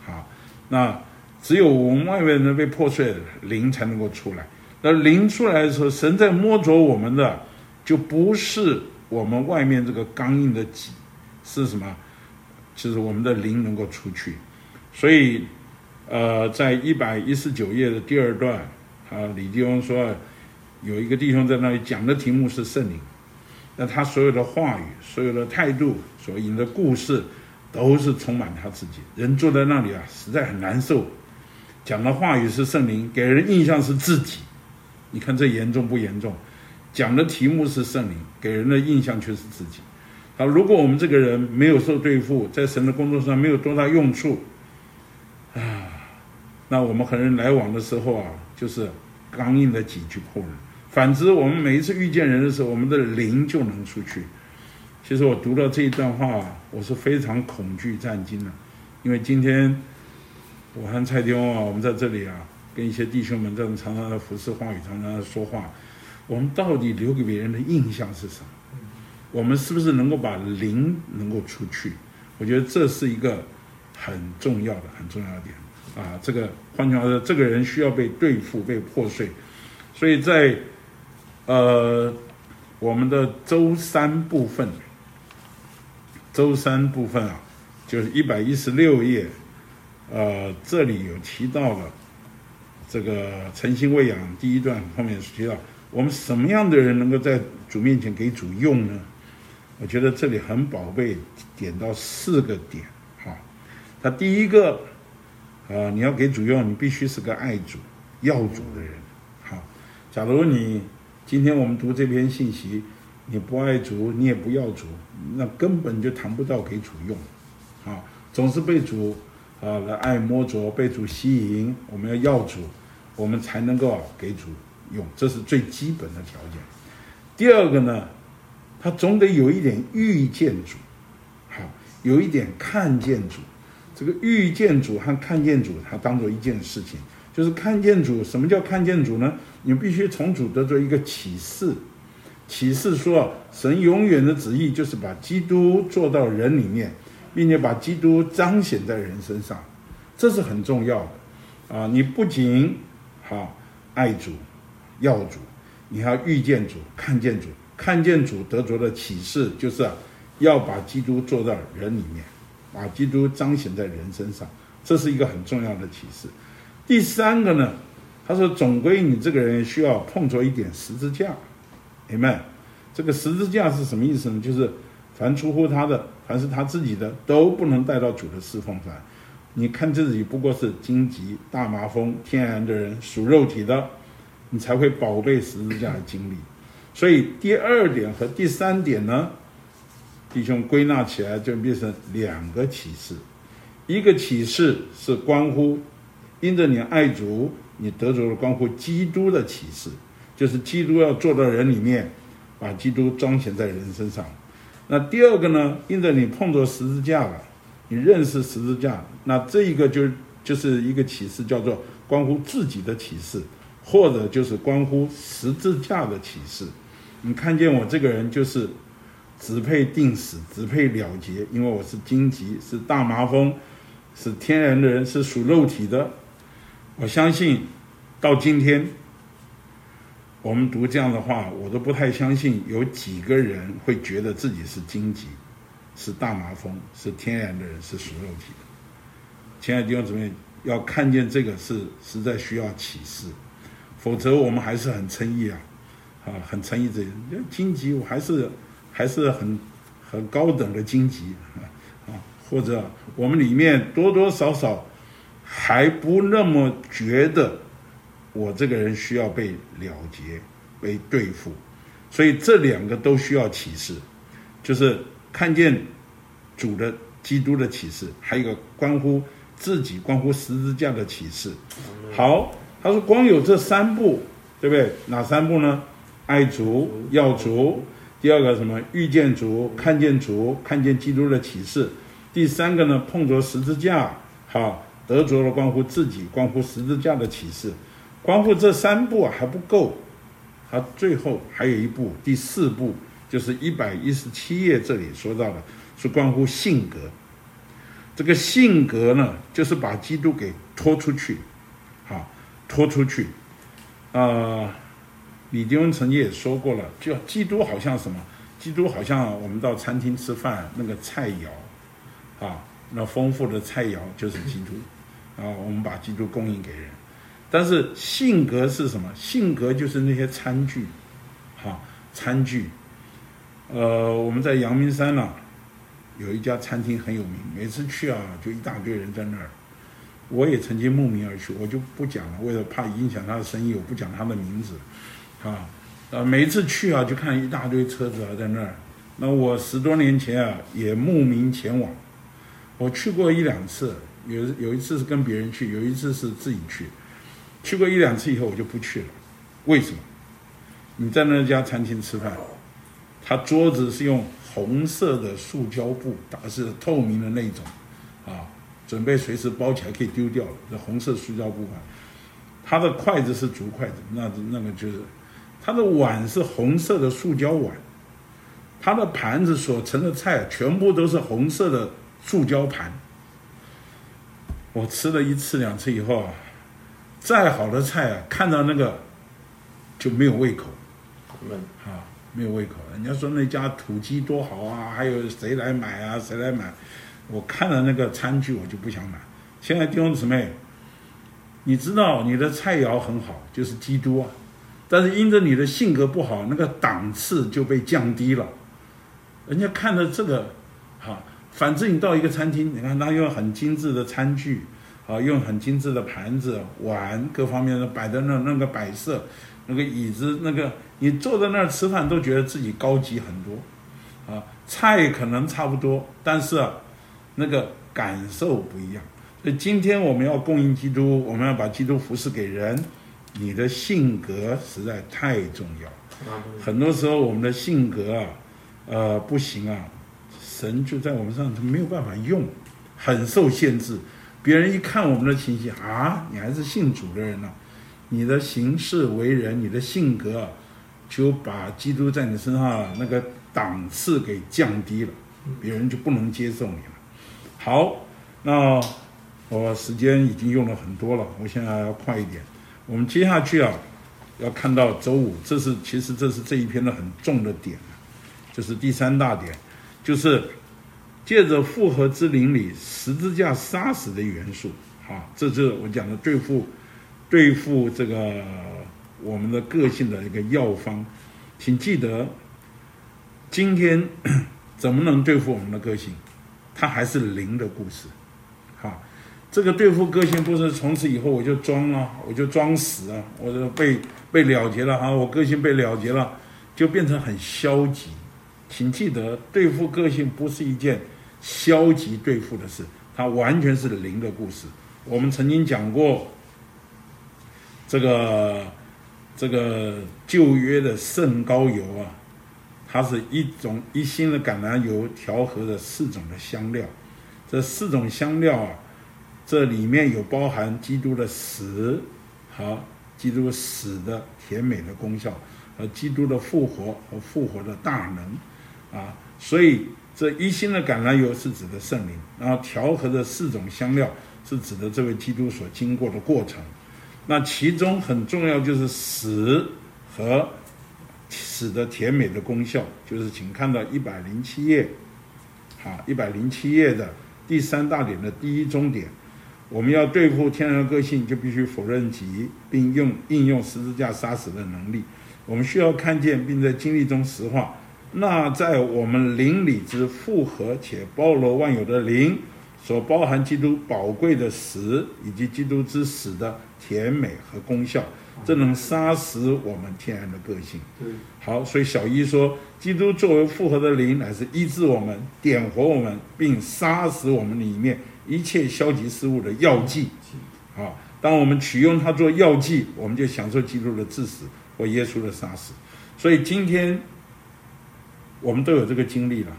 啊，那只有我们外面人被破碎，灵才能够出来。那灵出来的时候，神在摸着我们的，就不是我们外面这个刚硬的己，是什么？就是我们的灵能够出去。所以，呃，在一百一十九页的第二段，啊，李弟兄说，有一个弟兄在那里讲的题目是圣灵，那他所有的话语、所有的态度、所引的故事。都是充满他自己，人坐在那里啊，实在很难受。讲的话语是圣灵，给人印象是自己。你看这严重不严重？讲的题目是圣灵，给人的印象却是自己。好，如果我们这个人没有受对付，在神的工作上没有多大用处，那我们和人来往的时候啊，就是刚硬的几句破人。反之，我们每一次遇见人的时候，我们的灵就能出去。其实我读到这一段话，我是非常恐惧战惊的，因为今天我和蔡天翁啊，我们在这里啊，跟一些弟兄们在常常的服侍话语，常常的说话，我们到底留给别人的印象是什么？我们是不是能够把灵能够出去？我觉得这是一个很重要的、很重要的点啊。这个换句话说，这个人需要被对付、被破碎。所以在呃我们的周三部分，周三部分啊，就是一百一十六页，呃，这里有提到了这个诚心喂养第一段后面提到，我们什么样的人能够在主面前给主用呢？我觉得这里很宝贝，点到四个点，哈。他第一个，啊，你要给主用，你必须是个爱主、要主的人，好。假如你今天我们读这篇信息，你不爱主，你也不要主，那根本就谈不到给主用，啊，总是被主啊来爱摸着，被主吸引，我们要要主，我们才能够给主用，这是最基本的条件。第二个呢？他总得有一点遇见主，好，有一点看见主。这个遇见主和看见主，它当做一件事情，就是看见主。什么叫看见主呢？你必须从主得着一个启示，启示说，神永远的旨意就是把基督做到人里面，并且把基督彰显在人身上，这是很重要的啊！你不仅好爱主、要主，你还要遇见主、看见主。看见主得着的启示，就是要把基督做到人里面，把基督彰显在人身上，这是一个很重要的启示。第三个呢，他说总归你这个人需要碰着一点十字架，明白？这个十字架是什么意思呢？就是凡出乎他的，凡是他自己的，都不能带到主的侍奉上。你看自己不过是荆棘、大麻风、天然的人，属肉体的，你才会宝贝十字架的经历。所以第二点和第三点呢，弟兄归纳起来就变成两个启示，一个启示是关乎因着你爱主，你得着了关乎基督的启示，就是基督要做到人里面，把基督彰显在人身上。那第二个呢，因着你碰着十字架了，你认识十字架，那这一个就就是一个启示，叫做关乎自己的启示，或者就是关乎十字架的启示。你看见我这个人就是只配定死，只配了结，因为我是荆棘，是大麻风，是天然的人，是属肉体的。我相信到今天，我们读这样的话，我都不太相信有几个人会觉得自己是荆棘，是大麻风，是天然的人，是属肉体的。亲爱的弟兄姊妹，要看见这个是实在需要启示，否则我们还是很称意啊。啊，很诚意这些，荆棘我还是还是很很高等的荆棘啊啊，或者我们里面多多少少还不那么觉得我这个人需要被了结、被对付，所以这两个都需要启示，就是看见主的基督的启示，还有一个关乎自己、关乎十字架的启示。好，他说光有这三步，对不对？哪三步呢？爱主要主，第二个什么遇见主，看见主，看见基督的启示，第三个呢碰着十字架，好得着了关乎自己、关乎十字架的启示，关乎这三步还不够，他最后还有一步，第四步就是一百一十七页这里说到的，是关乎性格。这个性格呢，就是把基督给拖出去，好拖出去，啊。李迪文曾经也说过了，就基督好像什么？基督好像我们到餐厅吃饭那个菜肴，啊，那丰富的菜肴就是基督，啊，我们把基督供应给人。但是性格是什么？性格就是那些餐具，哈，餐具。呃，我们在阳明山呢，有一家餐厅很有名，每次去啊，就一大堆人在那儿。我也曾经慕名而去，我就不讲了，为了怕影响他的生意，我不讲他的名字。啊，呃，每一次去啊，就看一大堆车子啊在那儿。那我十多年前啊，也慕名前往。我去过一两次，有有一次是跟别人去，有一次是自己去。去过一两次以后，我就不去了。为什么？你在那家餐厅吃饭，他桌子是用红色的塑胶布，打是透明的那种，啊，准备随时包起来可以丢掉了。这红色塑胶布啊，他的筷子是竹筷子，那那个就是。他的碗是红色的塑胶碗，他的盘子所盛的菜全部都是红色的塑胶盘。我吃了一次两次以后啊，再好的菜啊，看到那个就没有胃口。啊，没有胃口。人家说那家土鸡多好啊，还有谁来买啊？谁来买？我看了那个餐具，我就不想买。现在弟兄姊妹，你知道你的菜肴很好，就是基督啊，但是因着你的性格不好，那个档次就被降低了。人家看着这个，哈，反正你到一个餐厅，你看他用很精致的餐具，啊，用很精致的盘子、碗各方面的摆的那那个摆设，那个椅子，那个你坐在那儿吃饭都觉得自己高级很多，啊，菜可能差不多，但是。那个感受不一样，所以今天我们要供应基督，我们要把基督服侍给人。你的性格实在太重要，很多时候我们的性格啊，呃，不行啊，神就在我们上，他没有办法用，很受限制。别人一看我们的情形啊，你还是信主的人呢，你的行事为人，你的性格，就把基督在你身上那个档次给降低了，别人就不能接受你了。好，那我时间已经用了很多了，我现在要快一点。我们接下去啊，要看到周五，这是其实这是这一篇的很重的点，就是第三大点，就是借着复合之灵里十字架杀死的元素。啊，这是我讲的对付对付这个我们的个性的一个药方。请记得，今天 怎么能对付我们的个性？它还是零的故事，这个对付个性不是从此以后我就装了，我就装死啊，我就被被了结了哈，我个性被了结了，就变成很消极。请记得，对付个性不是一件消极对付的事，它完全是零的故事。我们曾经讲过，这个这个旧约的圣膏油啊。它是一种一新的橄榄油调和的四种的香料，这四种香料啊，这里面有包含基督的死和基督死的甜美的功效，和基督的复活和复活的大能啊，所以这一心的橄榄油是指的圣灵，然后调和的四种香料是指的这位基督所经过的过程，那其中很重要就是死和。使得甜美的功效，就是请看到一百零七页，好，一百零七页的第三大点的第一中点，我们要对付天然的个性，就必须否认己，并用应用十字架杀死的能力。我们需要看见，并在经历中实化。那在我们灵里之复合且包罗万有的灵，所包含基督宝贵的死，以及基督之死的甜美和功效。这能杀死我们天然的个性。好，所以小一说，基督作为复合的灵，乃是医治我们、点活我们，并杀死我们里面一切消极事物的药剂。啊，当我们取用它做药剂，我们就享受基督的致死或耶稣的杀死。所以今天我们都有这个经历了。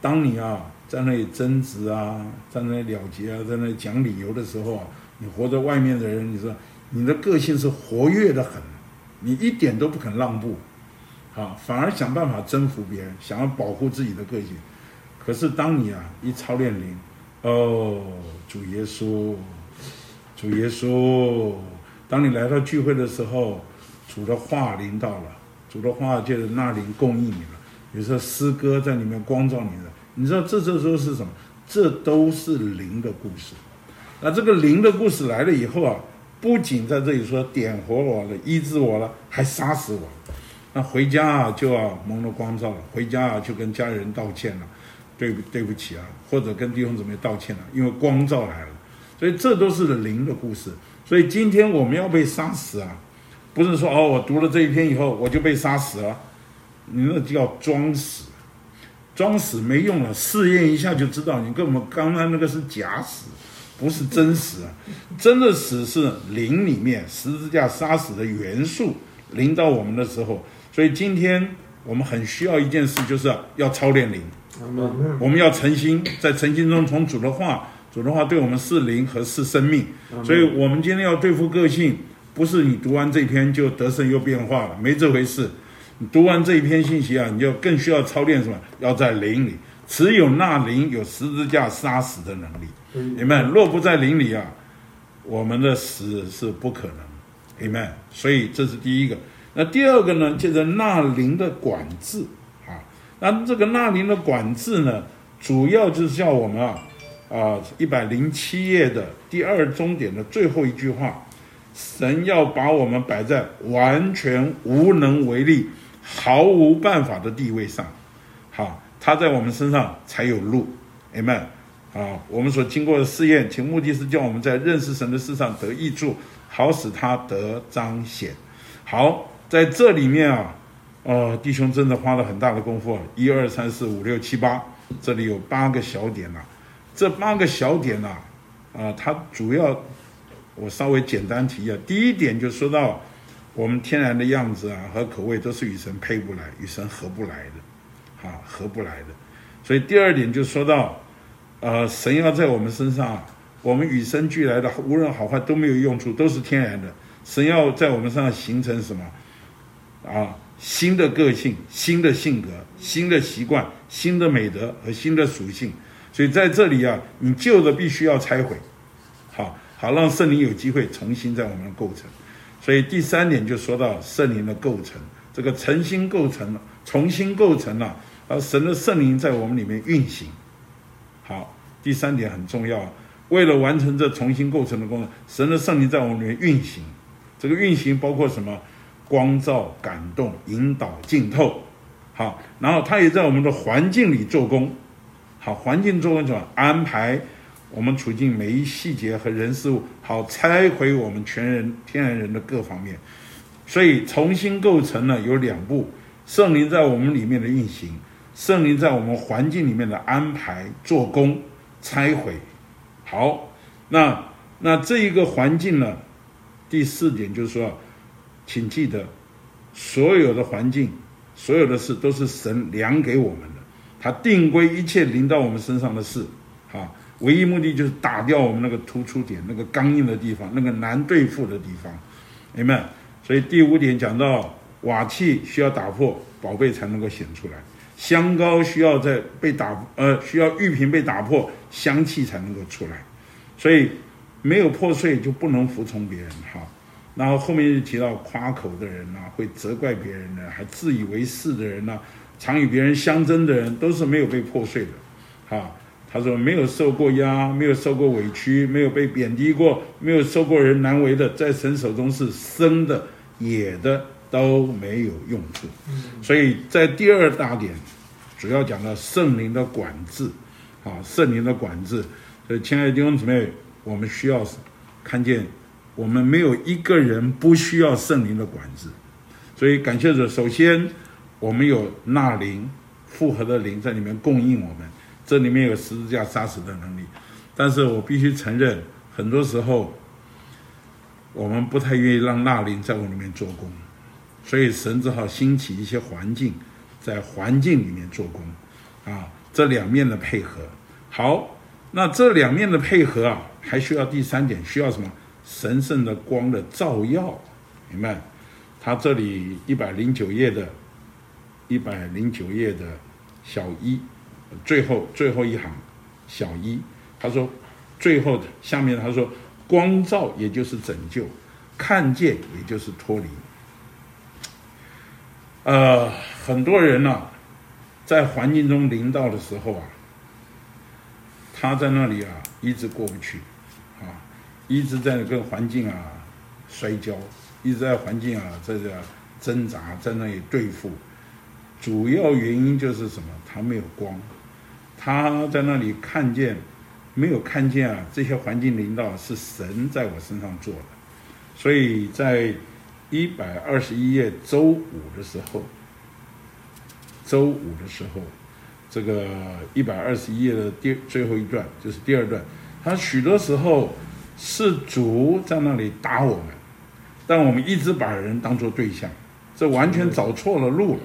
当你啊在那里争执啊，在那里了结啊，在那里讲理由的时候啊，你活在外面的人，你说。你的个性是活跃的很，你一点都不肯让步，啊，反而想办法征服别人，想要保护自己的个性。可是当你啊一操练灵，哦，主耶稣，主耶稣，当你来到聚会的时候，主的话临到了，主的话就是那灵供应你了。有时候诗歌在里面光照你了，你知道这这都是什么？这都是灵的故事。那这个灵的故事来了以后啊。不仅在这里说点活我了、医治我了，还杀死我。那回家啊就要蒙了光照了，回家啊就跟家人道歉了，对不对不起啊，或者跟弟兄姊妹道歉了，因为光照来了。所以这都是灵的故事。所以今天我们要被杀死啊，不是说哦我读了这一篇以后我就被杀死了，你那叫装死，装死没用了，试验一下就知道你跟我们刚刚那个是假死。不是真实啊，真的死是灵里面十字架杀死的元素临到我们的时候，所以今天我们很需要一件事，就是要操练灵。我们要诚心，在诚心中从主的话，主的话对我们是灵和是生命。所以，我们今天要对付个性，不是你读完这篇就得胜又变化了，没这回事。你读完这一篇信息啊，你就更需要操练什么？要在灵里，只有那灵有十字架杀死的能力。你们若不在灵里啊，我们的死是不可能。你们，所以这是第一个。那第二个呢，就是那灵的管制啊。那这个纳灵的管制呢，主要就是叫我们啊啊一百零七页的第二终点的最后一句话：神要把我们摆在完全无能为力。毫无办法的地位上，好，他在我们身上才有路，amen。啊，我们所经过的试验，其目的是叫我们在认识神的事上得益处，好使他得彰显。好，在这里面啊，呃，弟兄真的花了很大的功夫，一二三四五六七八，这里有八个小点呐。这八个小点呐，啊，它主要我稍微简单提一下。第一点就说到。我们天然的样子啊和口味都是与神配不来、与神合不来的，啊，合不来的。所以第二点就说到，呃，神要在我们身上，我们与生俱来的无论好坏都没有用处，都是天然的。神要在我们身上形成什么？啊，新的个性、新的性格、新的习惯、新的美德和新的属性。所以在这里啊，你旧的必须要拆毁，好好让圣灵有机会重新在我们构成。所以第三点就说到圣灵的构成，这个诚心构成，重新构成了，而神的圣灵在我们里面运行。好，第三点很重要，为了完成这重新构成的功能，神的圣灵在我们里面运行。这个运行包括什么？光照、感动、引导、浸透。好，然后他也在我们的环境里做工。好，环境做工什么？安排。我们处境每一细节和人事物，好拆毁我们全人天然人的各方面，所以重新构成呢有两步：圣灵在我们里面的运行，圣灵在我们环境里面的安排、做工、拆毁。好，那那这一个环境呢，第四点就是说，请记得，所有的环境、所有的事都是神量给我们的，他定规一切临到我们身上的事，啊。唯一目的就是打掉我们那个突出点、那个刚硬的地方、那个难对付的地方，明白？所以第五点讲到瓦器需要打破，宝贝才能够显出来；香膏需要在被打，呃，需要玉瓶被打破，香气才能够出来。所以没有破碎就不能服从别人，哈。然后后面就提到夸口的人呐，会责怪别人的，还自以为是的人呐，常与别人相争的人，都是没有被破碎的，哈。他说：“没有受过压，没有受过委屈，没有被贬低过，没有受过人难为的，在神手中是生的、野的都没有用处。所以在第二大点，主要讲到圣灵的管制，啊，圣灵的管制。所以，亲爱的弟兄姊妹，我们需要看见，我们没有一个人不需要圣灵的管制。所以，感谢主，首先我们有纳灵、复合的灵在里面供应我们。”这里面有十字架杀死的能力，但是我必须承认，很多时候我们不太愿意让纳灵在我里面做工，所以神只好兴起一些环境，在环境里面做工，啊，这两面的配合。好，那这两面的配合啊，还需要第三点，需要什么？神圣的光的照耀，明白？他这里一百零九页的，一百零九页的小一。最后最后一行，小一，他说，最后的下面他说，光照也就是拯救，看见也就是脱离。呃，很多人呢，在环境中临到的时候啊，他在那里啊一直过不去，一直在跟环境啊摔跤，一直在环境啊在这挣扎，在那里对付，主要原因就是什么？他没有光。他在那里看见，没有看见啊？这些环境领导是神在我身上做的，所以在一百二十一页周五的时候，周五的时候，这个一百二十一页的第最后一段就是第二段，他许多时候是主在那里打我们，但我们一直把人当做对象，这完全找错了路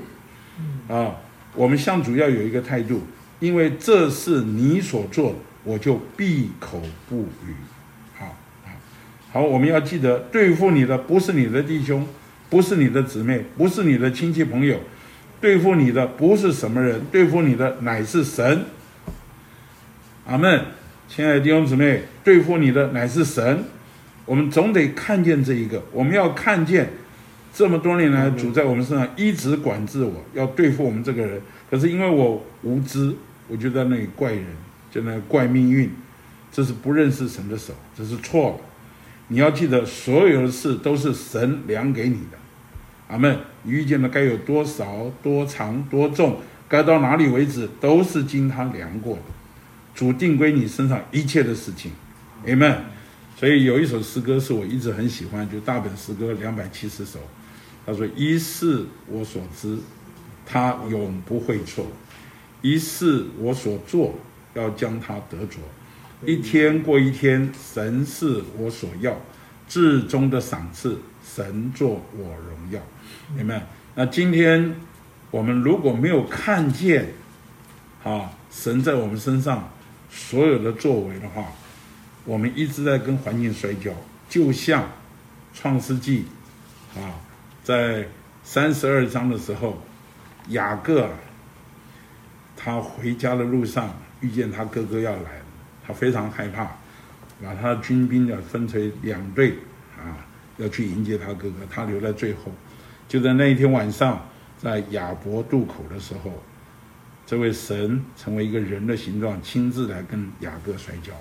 了。啊，我们向主要有一个态度。因为这是你所做的，我就闭口不语。好，好，好，我们要记得，对付你的不是你的弟兄，不是你的姊妹，不是你的亲戚朋友，对付你的不是什么人，对付你的乃是神。阿门，亲爱的弟兄姊妹，对付你的乃是神。我们总得看见这一个，我们要看见这么多年来主在我们身上一直管制我，要对付我们这个人。可是因为我无知，我就在那里怪人，就那怪命运，这是不认识神的手，这是错了。你要记得，所有的事都是神量给你的。阿门。你遇见的该有多少、多长、多重，该到哪里为止，都是经他量过的。主定归你身上一切的事情。阿门。所以有一首诗歌是我一直很喜欢，就大本诗歌两百七十首。他说：“一是我所知，他永不会错；一是我所做，要将他得着。一天过一天，神是我所要，至终的赏赐，神作我荣耀。”明白？那今天我们如果没有看见，啊，神在我们身上所有的作为的话，我们一直在跟环境摔跤，就像创世纪啊，在三十二章的时候，雅各他回家的路上遇见他哥哥要来，他非常害怕，把他的军兵要分成两队啊，要去迎接他哥哥，他留在最后。就在那一天晚上，在雅伯渡口的时候，这位神成为一个人的形状，亲自来跟雅各摔跤。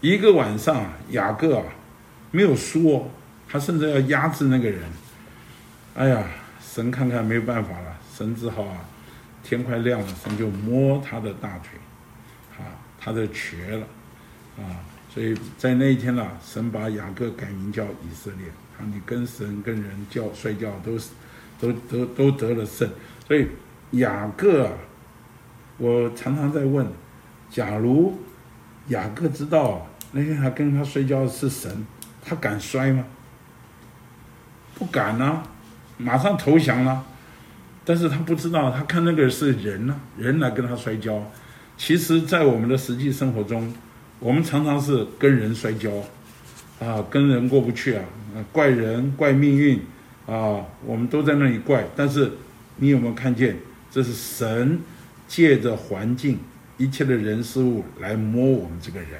一个晚上，雅各啊没有输，他甚至要压制那个人。哎呀，神看看没有办法了，神只好啊，天快亮了，神就摸他的大腿，啊，他的瘸了，啊，所以在那一天呢，神把雅各改名叫以色列。啊你跟神跟人叫摔跤都是，都都都得了胜，所以雅各啊，我常常在问：假如雅各知道那天他跟他摔跤的是神，他敢摔吗？不敢呐，马上投降了。但是他不知道，他看那个是人呢，人来跟他摔跤。其实，在我们的实际生活中，我们常常是跟人摔跤。啊，跟人过不去啊，怪人怪命运，啊，我们都在那里怪。但是你有没有看见，这是神借着环境一切的人事物来摸我们这个人。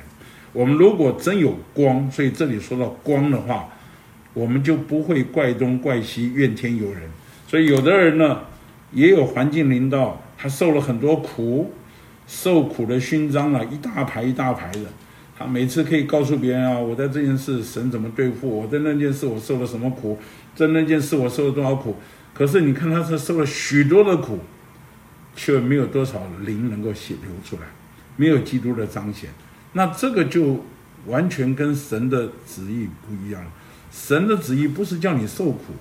我们如果真有光，所以这里说到光的话，我们就不会怪东怪西怨天尤人。所以有的人呢，也有环境领导，他受了很多苦，受苦的勋章啊，一大排一大排的。他每次可以告诉别人啊，我在这件事神怎么对付我，在那件事我受了什么苦，在那件事我受了多少苦。可是你看他是受了许多的苦，却没有多少灵能够血流出来，没有基督的彰显。那这个就完全跟神的旨意不一样。神的旨意不是叫你受苦，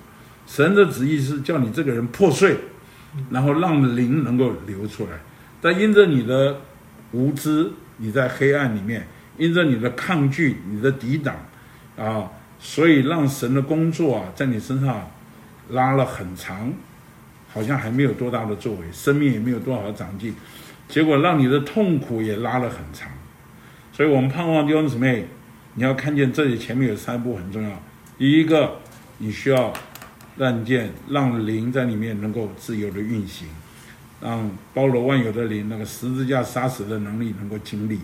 神的旨意是叫你这个人破碎，然后让灵能够流出来。但因着你的无知，你在黑暗里面。因着你的抗拒，你的抵挡，啊，所以让神的工作啊，在你身上拉了很长，好像还没有多大的作为，生命也没有多少长进，结果让你的痛苦也拉了很长。所以我们盼望弟兄姊妹，你要看见这里前面有三步很重要。第一个，你需要让见让灵在里面能够自由的运行，让包罗万有的灵那个十字架杀死的能力能够经历。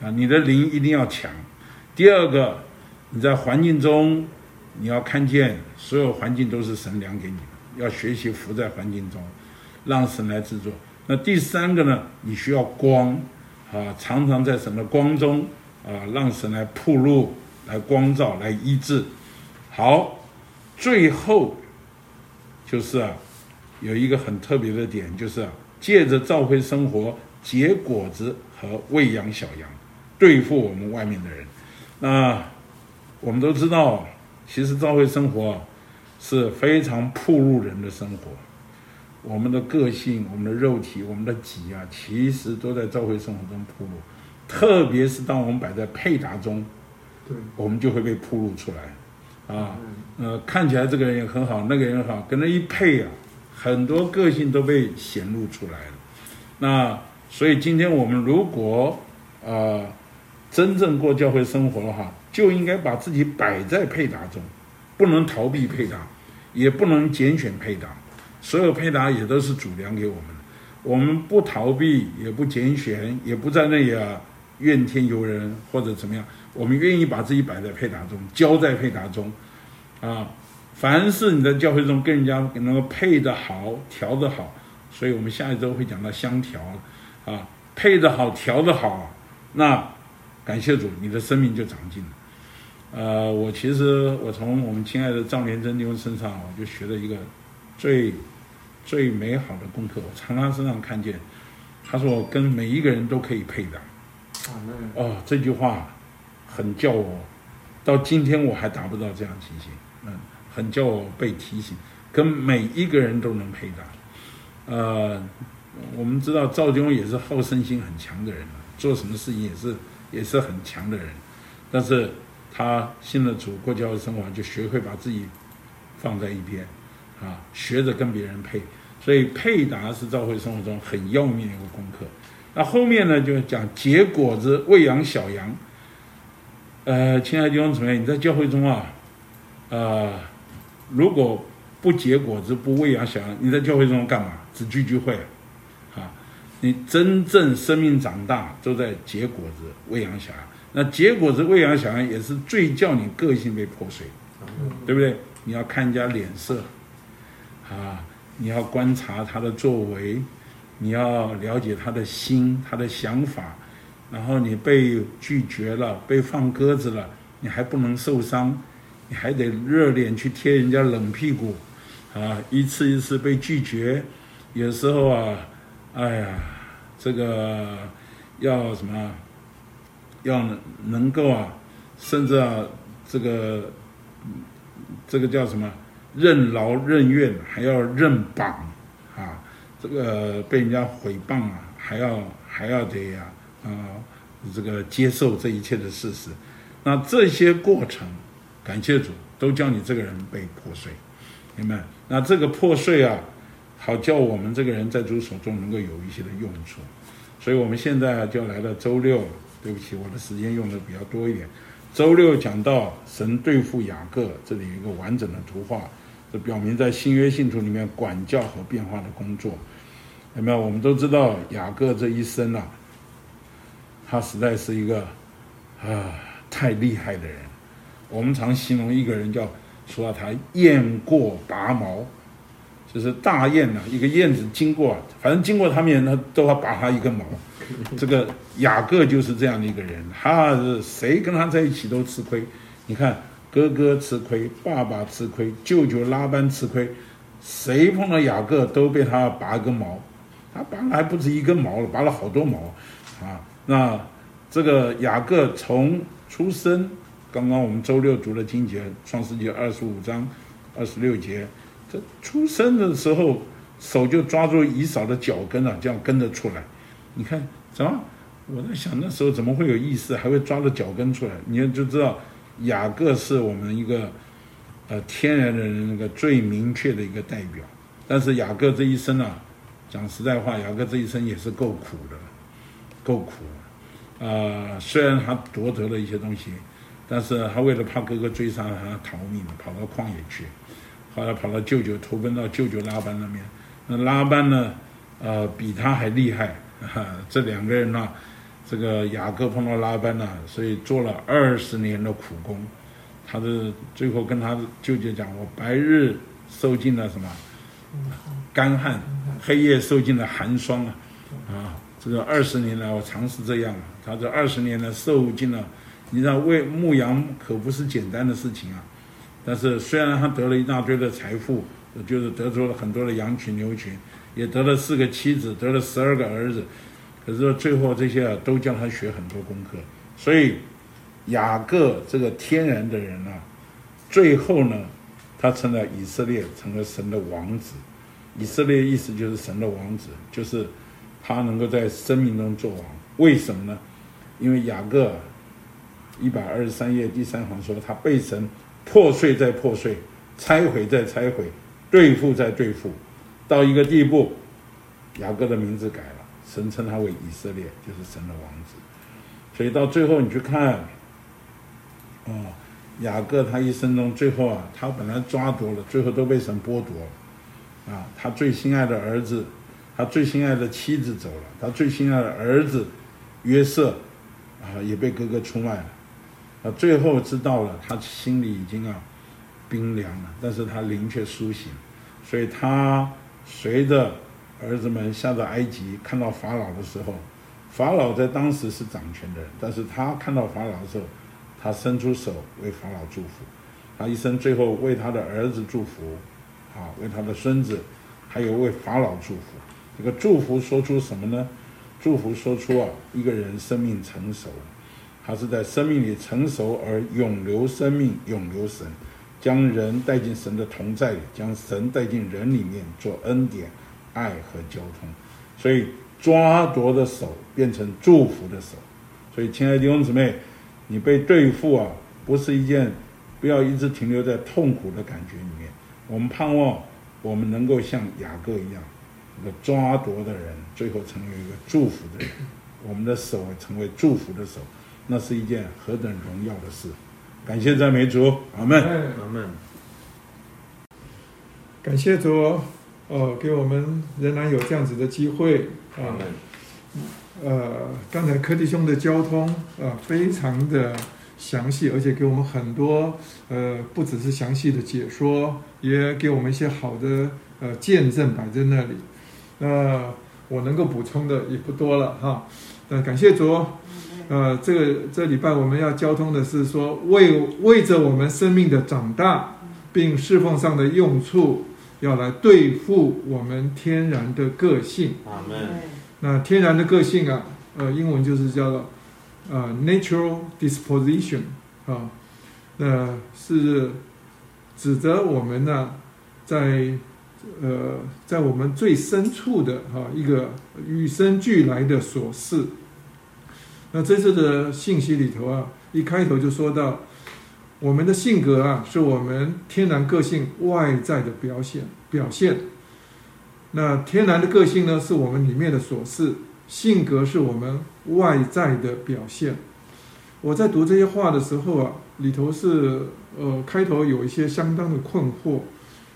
啊，你的灵一定要强。第二个，你在环境中，你要看见所有环境都是神量给你，要学习浮在环境中，让神来制作。那第三个呢？你需要光，啊，常常在神的光中，啊，让神来铺路、来光照、来医治。好，最后就是啊，有一个很特别的点，就是啊，借着召会生活结果子和喂养小羊。对付我们外面的人，那我们都知道，其实教会生活是非常铺路人的生活。我们的个性、我们的肉体、我们的己啊，其实都在教会生活中铺路。特别是当我们摆在配搭中，对，我们就会被铺路出来。啊，呃，看起来这个人也很好，那个人好，跟他一配啊，很多个性都被显露出来了。那所以今天我们如果啊。真正过教会生活的话，就应该把自己摆在配搭中，不能逃避配搭，也不能拣选配搭，所有配搭也都是主粮给我们的。我们不逃避，也不拣选，也不在那里啊怨天尤人或者怎么样。我们愿意把自己摆在配搭中，交在配搭中，啊，凡是你在教会中跟人家能够配得好、调得好，所以我们下一周会讲到相调，啊，配得好、调得好，那感谢主，你的生命就长进了。呃，我其实我从我们亲爱的赵连珍弟兄身上，我就学了一个最。最美好的功课，我从他身上看见，他说我跟每一个人都可以配的。哦，这句话很叫我，到今天我还达不到这样情形，嗯，很叫我被提醒，跟每一个人都能配的。呃，我们知道赵军也是好胜心很强的人，做什么事情也是也是很强的人，但是他信了主，过教会生活就学会把自己放在一边。啊，学着跟别人配，所以配搭是教会生活中很要命的一个功课。那后面呢，就讲结果子喂养小羊。呃，亲爱的弟兄姊妹，你在教会中啊，呃，如果不结果子、不喂养小羊，你在教会中干嘛？只聚聚会啊？你真正生命长大都在结果子、喂养小羊。那结果是喂养小孩也是最叫你个性被破碎，对不对？你要看人家脸色。啊，你要观察他的作为，你要了解他的心、他的想法，然后你被拒绝了、被放鸽子了，你还不能受伤，你还得热脸去贴人家冷屁股，啊，一次一次被拒绝，有时候啊，哎呀，这个要什么，要能够啊，甚至啊，这个，这个叫什么？任劳任怨，还要任绑，啊，这个被人家诽谤啊，还要还要得呀，啊，这个接受这一切的事实，那这些过程，感谢主，都叫你这个人被破碎，明白？那这个破碎啊，好叫我们这个人在主手中能够有一些的用处，所以我们现在就来到周六，对不起，我的时间用的比较多一点。周六讲到神对付雅各，这里有一个完整的图画。这表明在新约信徒里面管教和变化的工作，有没有？我们都知道雅各这一生啊，他实在是一个啊太厉害的人。我们常形容一个人叫说他雁过拔毛，就是大雁呢，一个燕子经过，反正经过他面前，他都要拔他一根毛。这个雅各就是这样的一个人，他是谁跟他在一起都吃亏。你看。哥哥吃亏，爸爸吃亏，舅舅拉班吃亏，谁碰到雅各都被他拔根毛，他拔了还不止一根毛了，拔了好多毛，啊，那这个雅各从出生，刚刚我们周六读了经节，创世纪二十五章二十六节，这出生的时候手就抓住以扫的脚跟了，这样跟着出来，你看怎么？我在想那时候怎么会有意识，还会抓着脚跟出来？你看就知道。雅各是我们一个呃天然的人那个最明确的一个代表，但是雅各这一生啊，讲实在话，雅各这一生也是够苦的，够苦。啊，虽然他夺得了一些东西，但是他为了怕哥哥追杀他，逃命，跑到旷野去，后来跑到舅舅，投奔到舅舅拉班那边。那拉班呢，呃，比他还厉害。这两个人呢。这个雅各碰到拉班了，所以做了二十年的苦工，他的最后跟他舅舅讲：“我白日受尽了什么干旱，黑夜受尽了寒霜啊！啊，这个二十年来我尝试这样。他这二十年呢，受尽了，你知道为牧羊可不是简单的事情啊。但是虽然他得了一大堆的财富，就是得出了很多的羊群牛群，也得了四个妻子，得了十二个儿子。”可是说最后这些啊，都叫他学很多功课，所以雅各这个天然的人啊，最后呢，他成了以色列，成了神的王子。以色列意思就是神的王子，就是他能够在生命中做王。为什么呢？因为雅各一百二十三页第三行说，他被神破碎再破碎，拆毁再拆毁，对付再对付，到一个地步，雅各的名字改了。神称他为以色列，就是神的王子。所以到最后你去看，哦，雅各他一生中最后啊，他本来抓夺了，最后都被神剥夺了，啊，他最心爱的儿子，他最心爱的妻子走了，他最心爱的儿子约瑟啊也被哥哥出卖了，啊，最后知道了，他心里已经啊冰凉了，但是他灵却苏醒，所以他随着儿子们下到埃及，看到法老的时候，法老在当时是掌权的人，但是他看到法老的时候。他伸出手为法老祝福，他一生最后为他的儿子祝福，啊，为他的孙子，还有为法老祝福。这个祝福说出什么呢？祝福说出啊，一个人生命成熟，他是在生命里成熟而永留生命，永留神，将人带进神的同在里，将神带进人里面做恩典、爱和交通。所以抓夺的手变成祝福的手。所以，亲爱的弟兄姊妹。你被对付啊，不是一件，不要一直停留在痛苦的感觉里面。我们盼望我们能够像雅各一样，一个抓夺的人，最后成为一个祝福的人。我们的手成为祝福的手，那是一件何等荣耀的事！感谢赞美主，阿门，阿门。感谢主，哦，给我们仍然有这样子的机会，阿门。呃，刚才柯弟兄的交通啊，非常的详细，而且给我们很多呃，不只是详细的解说，也给我们一些好的呃见证摆在那里。那我能够补充的也不多了哈。那感谢主，呃，这个这礼拜我们要交通的是说，为为着我们生命的长大，并侍奉上的用处，要来对付我们天然的个性。阿门。那天然的个性啊，呃，英文就是叫做呃 natural disposition 啊，那是指责我们呢，在呃在我们最深处的哈一个与生俱来的琐事。那这次的信息里头啊，一开头就说到，我们的性格啊，是我们天然个性外在的表现表现。那天然的个性呢，是我们里面的琐事；性格是我们外在的表现。我在读这些话的时候啊，里头是呃开头有一些相当的困惑，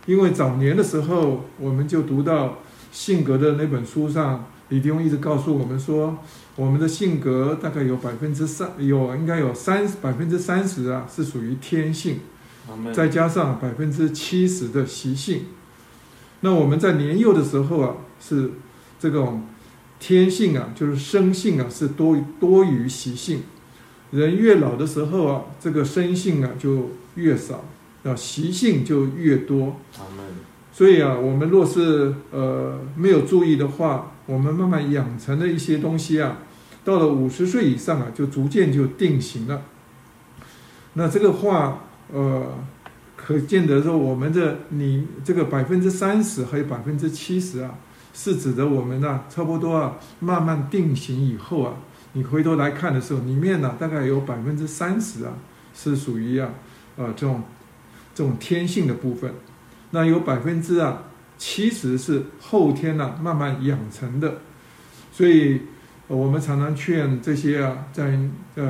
因为早年的时候我们就读到性格的那本书上，李丁一直告诉我们说，我们的性格大概有百分之三，有应该有三百分之三十啊是属于天性，再加上百分之七十的习性。那我们在年幼的时候啊，是这种天性啊，就是生性啊，是多多于习性。人越老的时候啊，这个生性啊就越少，啊习性就越多。所以啊，我们若是呃没有注意的话，我们慢慢养成的一些东西啊，到了五十岁以上啊，就逐渐就定型了。那这个话呃。可见得说，我们的你这个百分之三十还有百分之七十啊，是指的我们呢，差不多啊，慢慢定型以后啊，你回头来看的时候，里面呢大概有百分之三十啊，是属于啊，呃这种这种天性的部分，那有百分之啊其实是后天呢慢慢养成的，所以我们常常劝这些啊，在呃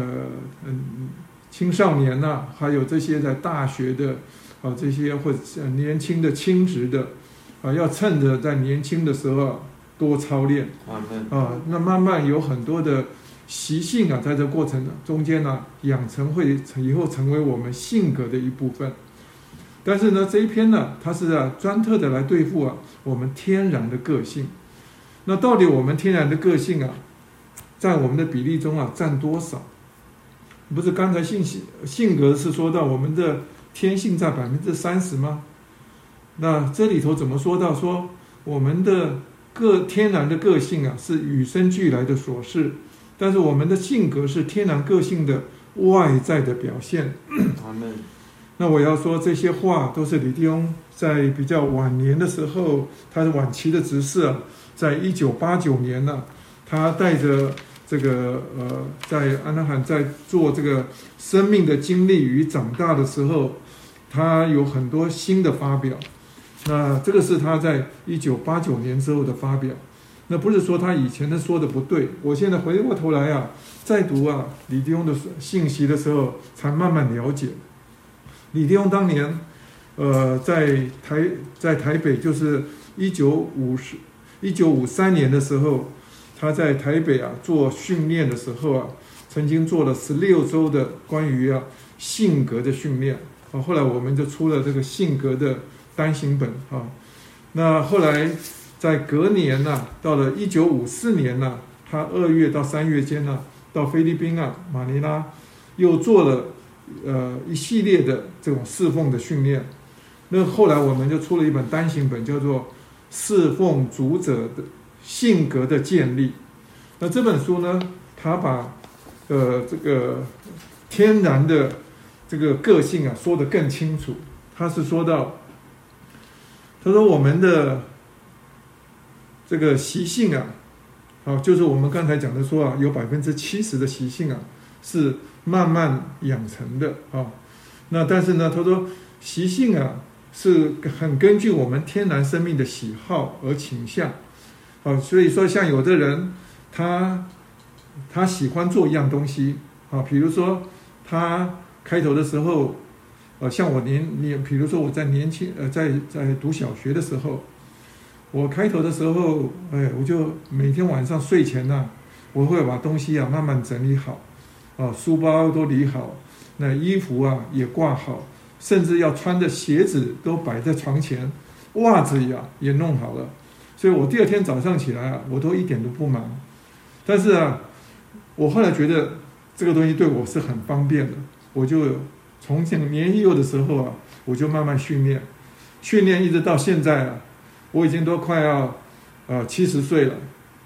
嗯青少年呐，还有这些在大学的。啊，这些或者年轻的青职的，啊，要趁着在年轻的时候多操练。啊，那慢慢有很多的习性啊，在这过程中间呢，养成会以后成为我们性格的一部分。但是呢，这一篇呢，它是啊专特的来对付啊我们天然的个性。那到底我们天然的个性啊，在我们的比例中啊占多少？不是刚才性性性格是说到我们的。天性在百分之三十吗？那这里头怎么说到说我们的个天然的个性啊是与生俱来的琐事，但是我们的性格是天然个性的外在的表现。那我要说这些话都是李弟兄在比较晚年的时候，他的晚期的执事啊，在一九八九年呢，他带着。这个呃，在安德罕在做这个生命的经历与长大的时候，他有很多新的发表。那这个是他在一九八九年之后的发表。那不是说他以前的说的不对。我现在回过头来啊，再读啊李弟兄的信息的时候，才慢慢了解。李弟兄当年，呃，在台在台北，就是一九五十一九五三年的时候，他在台北啊做训练的时候啊，曾经做了十六周的关于啊性格的训练啊。后来我们就出了这个性格的单行本啊。那后来在隔年呢，到了一九五四年呢，他二月到三月间呢，到菲律宾啊马尼拉，又做了。呃，一系列的这种侍奉的训练，那后来我们就出了一本单行本，叫做《侍奉主者的性格的建立》。那这本书呢，他把呃这个天然的这个个性啊说得更清楚。他是说到，他说我们的这个习性啊，啊，就是我们刚才讲的说啊，有百分之七十的习性啊是。慢慢养成的啊，那但是呢，他说习性啊是很根据我们天然生命的喜好而倾向，啊，所以说像有的人他他喜欢做一样东西啊，比如说他开头的时候，呃，像我年年，比如说我在年轻呃在在读小学的时候，我开头的时候，哎，我就每天晚上睡前呢，我会把东西啊慢慢整理好。啊，书包都理好，那衣服啊也挂好，甚至要穿的鞋子都摆在床前，袜子呀也弄好了。所以我第二天早上起来啊，我都一点都不忙。但是啊，我后来觉得这个东西对我是很方便的，我就从年幼的时候啊，我就慢慢训练，训练一直到现在啊，我已经都快要呃七十岁了。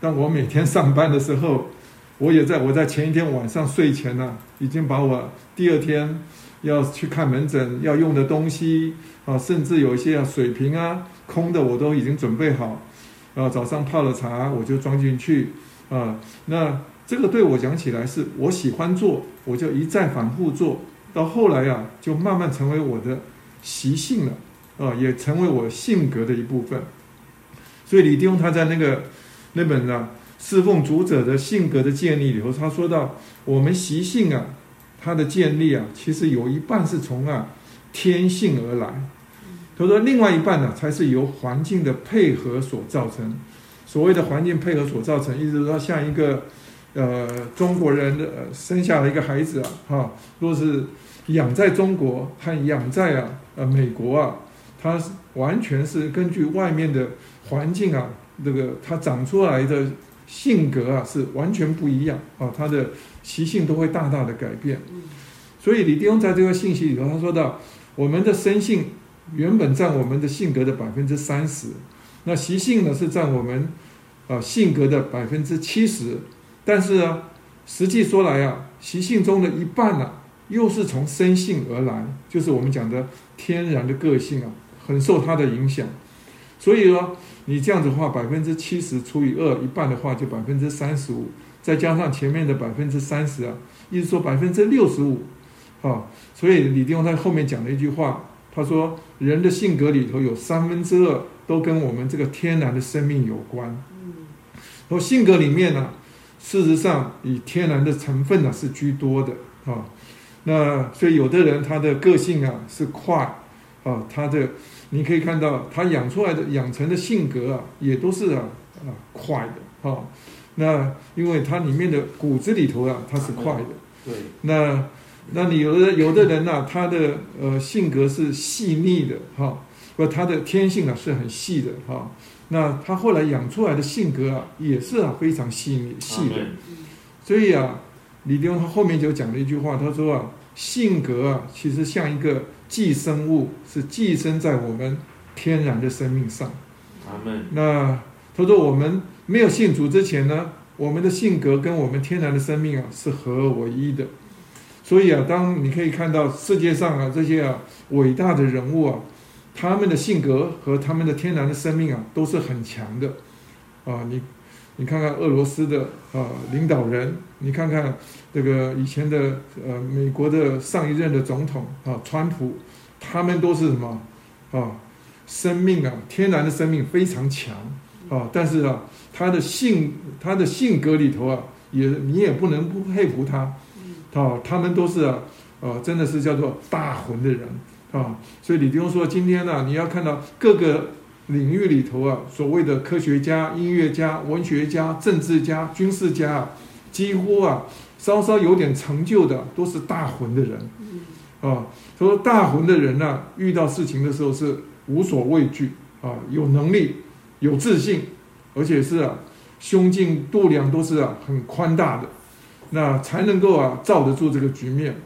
但我每天上班的时候。我也在我在前一天晚上睡前呢，已经把我第二天要去看门诊要用的东西啊，甚至有一些水瓶啊空的我都已经准备好，啊早上泡了茶我就装进去啊。那这个对我讲起来是我喜欢做，我就一再反复做到后来呀，就慢慢成为我的习性了啊，也成为我性格的一部分。所以李丁他在那个那本呢。侍奉主者的性格的建立里头，他说到我们习性啊，它的建立啊，其实有一半是从啊天性而来。他说另外一半呢，才是由环境的配合所造成。所谓的环境配合所造成，意思说像一个呃中国人的生下了一个孩子啊，哈，若是养在中国和养在啊呃美国啊，他完全是根据外面的环境啊，这个他长出来的。性格啊是完全不一样啊，他的习性都会大大的改变。所以李弟兄在这个信息里头，他说到我们的生性原本占我们的性格的百分之三十，那习性呢是占我们啊性格的百分之七十。但是啊，实际说来啊，习性中的一半呢，又是从生性而来，就是我们讲的天然的个性啊，很受他的影响。所以说。你这样子的话，百分之七十除以二，一半的话就百分之三十五，再加上前面的百分之三十啊，意思说百分之六十五，啊，所以李弟兄在后面讲了一句话，他说人的性格里头有三分之二都跟我们这个天然的生命有关。嗯，然后性格里面呢，事实上以天然的成分呢是居多的啊，那所以有的人他的个性啊是快，啊，他的。你可以看到他养出来的、养成的性格啊，也都是啊啊快的啊。那因为它里面的骨子里头啊，它是快的。对。那那你有的有的人呐，他的呃性格是细腻的哈，不，他的天性啊是很细的哈。那他后来养出来的性格啊，也是啊非常细腻细的。所以啊，李丁他后面就讲了一句话，他说啊，性格啊，其实像一个。寄生物是寄生在我们天然的生命上。那他说我们没有信主之前呢，我们的性格跟我们天然的生命啊是合而为一的。所以啊，当你可以看到世界上啊这些啊伟大的人物啊，他们的性格和他们的天然的生命啊都是很强的。啊，你你看看俄罗斯的啊领导人，你看看。这个以前的呃美国的上一任的总统啊，川普，他们都是什么啊？生命啊，天然的生命非常强啊，但是啊，他的性他的性格里头啊，也你也不能不佩服他，啊，他们都是啊啊，真的是叫做大魂的人啊。所以李弟兄说，今天呢，你要看到各个领域里头啊，所谓的科学家、音乐家、文学家、政治家、军事家，几乎啊，稍稍有点成就的，都是大魂的人啊。说大魂的人呢，遇到事情的时候是无所畏惧啊，有能力、有自信，而且是啊，胸襟度量都是啊很宽大的，那才能够啊罩得住这个局面。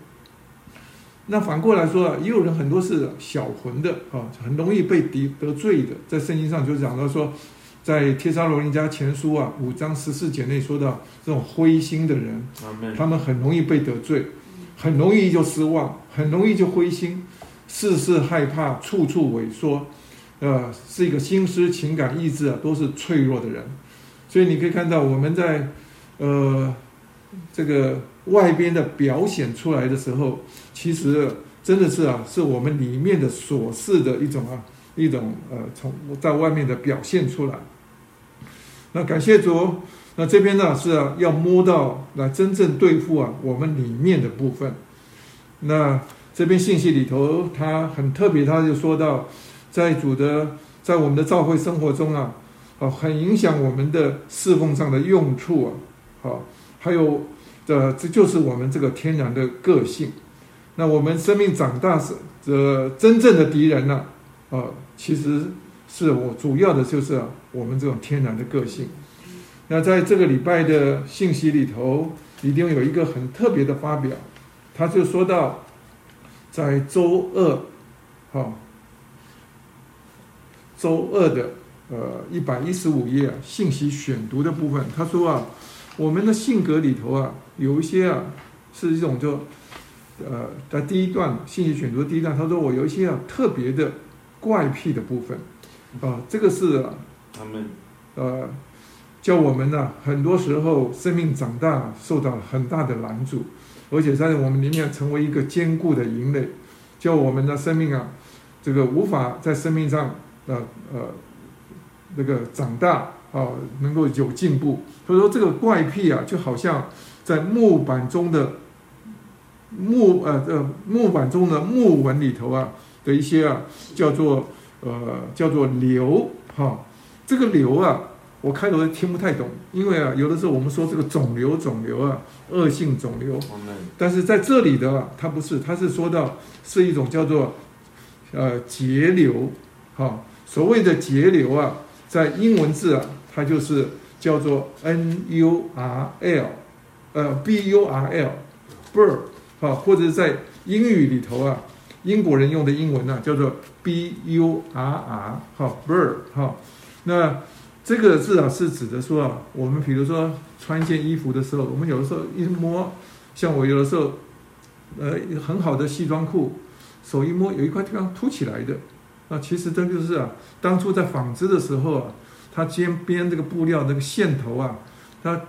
那反过来说啊，也有人很多是小魂的啊，很容易被敌得罪的。在圣经上就讲到说，在帖撒罗尼迦前书啊五章十四节内说到，这种灰心的人，他们很容易被得罪。很容易就失望，很容易就灰心，事事害怕，处处萎缩，呃，是一个心思、情感、意志啊，都是脆弱的人。所以你可以看到，我们在呃这个外边的表显出来的时候，其实真的是啊，是我们里面的琐事的一种啊，一种呃，从在外面的表现出来。那感谢主。那这边呢是啊，要摸到来真正对付啊我们里面的部分。那这边信息里头，他很特别，他就说到，在主的在我们的教会生活中啊，啊，很影响我们的侍奉上的用处啊，好，还有这这就是我们这个天然的个性。那我们生命长大是这真正的敌人呢，啊，其实是我主要的就是，我们这种天然的个性。那在这个礼拜的信息里头，一定有一个很特别的发表，他就说到，在周二，哈，周二的呃一百一十五页信息选读的部分，他说啊，我们的性格里头啊，有一些啊是一种就，呃，在第一段信息选读第一段，他说我有一些啊特别的怪癖的部分，啊，这个是他们呃。叫我们呢，很多时候生命长大受到很大的拦阻，而且在我们里面成为一个坚固的营垒，叫我们的生命啊，这个无法在生命上呃呃那个长大啊，能够有进步。所以说这个怪癖啊，就好像在木板中的木呃呃木板中的木纹里头啊的一些啊，叫做呃叫做瘤哈，这个瘤啊。我开头听不太懂，因为啊，有的时候我们说这个肿瘤，肿瘤啊，恶性肿瘤，但是在这里的啊它不是，它是说到是一种叫做呃结瘤，哈，所谓的结瘤啊，在英文字啊，它就是叫做 n u r l，呃 b u r l，bird，哈，或者在英语里头啊，英国人用的英文呢叫做 b u r r，哈，bird，哈，那。这个字啊，是指的说啊，我们比如说穿一件衣服的时候，我们有的时候一摸，像我有的时候，呃，很好的西装裤，手一摸有一块地方凸起来的，那，其实这就是啊，当初在纺织的时候啊，它编编这个布料那个线头啊，它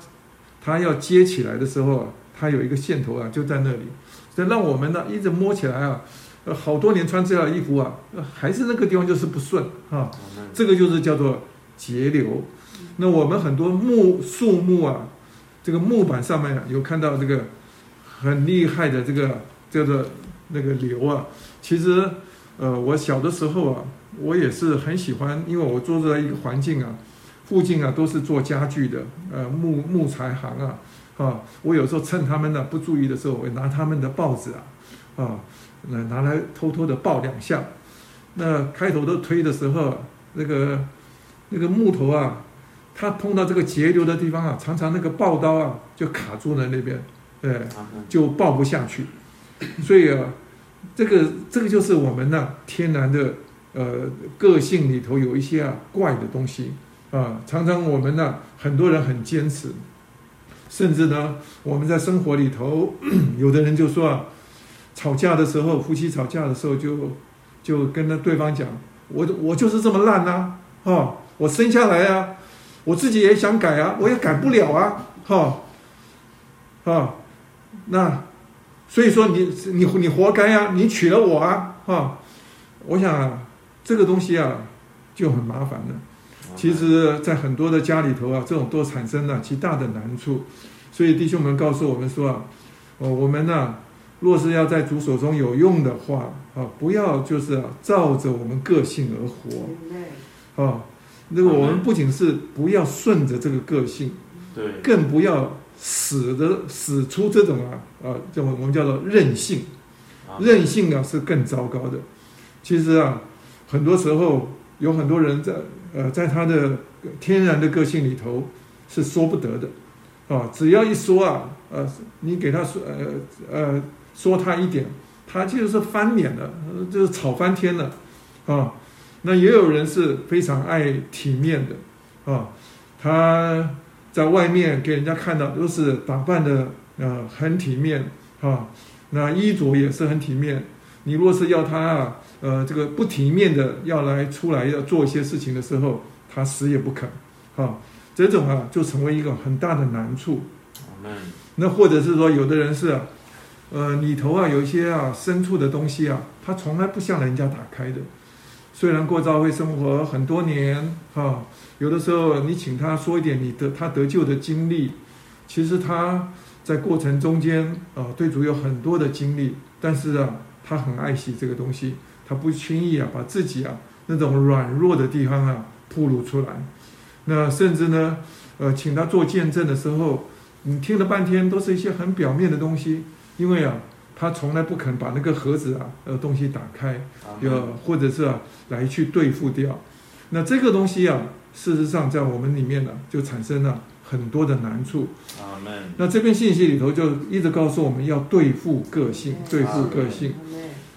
它要接起来的时候啊，它有一个线头啊，就在那里，这让我们呢一直摸起来啊，呃，好多年穿这样的衣服啊，还是那个地方就是不顺啊，这个就是叫做。节流，那我们很多木树木啊，这个木板上面有看到这个很厉害的这个叫做那个流啊。其实，呃，我小的时候啊，我也是很喜欢，因为我住在一个环境啊，附近啊都是做家具的，呃，木木材行啊，啊，我有时候趁他们呢不注意的时候，我拿他们的报纸啊，啊，拿拿来偷偷的报两下。那开头都推的时候，那个。那个木头啊，它碰到这个节流的地方啊，常常那个刨刀啊就卡住了那边，对，就刨不下去。所以啊，这个这个就是我们呢天然的呃个性里头有一些啊怪的东西啊，常常我们呢很多人很坚持，甚至呢我们在生活里头，有的人就说啊，吵架的时候，夫妻吵架的时候就就跟那对方讲，我我就是这么烂呐，哦。我生下来啊，我自己也想改啊，我也改不了啊，哈，啊，那所以说你你你活该啊，你娶了我啊，哈，我想这个东西啊就很麻烦了。其实，在很多的家里头啊，这种都产生了极大的难处。所以弟兄们告诉我们说啊，哦，我们呢，若是要在主手中有用的话啊，不要就是照着我们个性而活啊。那个我们不仅是不要顺着这个个性，对，更不要使得使出这种啊啊，这种我们叫做任性。任性啊是更糟糕的。其实啊，很多时候有很多人在呃在他的天然的个性里头是说不得的啊，只要一说啊呃，你给他说呃呃说他一点，他就是翻脸了，就是吵翻天了啊。那也有人是非常爱体面的啊，他在外面给人家看到都是打扮的呃很体面啊。那衣着也是很体面，你若是要他啊，呃，这个不体面的要来出来要做一些事情的时候，他死也不肯，啊，这种啊就成为一个很大的难处。那或者是说，有的人是，呃，里头啊有一些啊深处的东西啊，他从来不向人家打开的。虽然过教会生活很多年，哈，有的时候你请他说一点你得他得救的经历，其实他。在过程中间啊，对主有很多的经历，但是啊，他很爱惜这个东西，他不轻易啊把自己啊那种软弱的地方啊暴露出来。那甚至呢，呃，请他做见证的时候，你听了半天都是一些很表面的东西，因为啊，他从来不肯把那个盒子啊呃东西打开，要或者是啊来去对付掉。那这个东西啊，事实上在我们里面呢，就产生了。很多的难处，那这篇信息里头就一直告诉我们要对付个性，对付个性。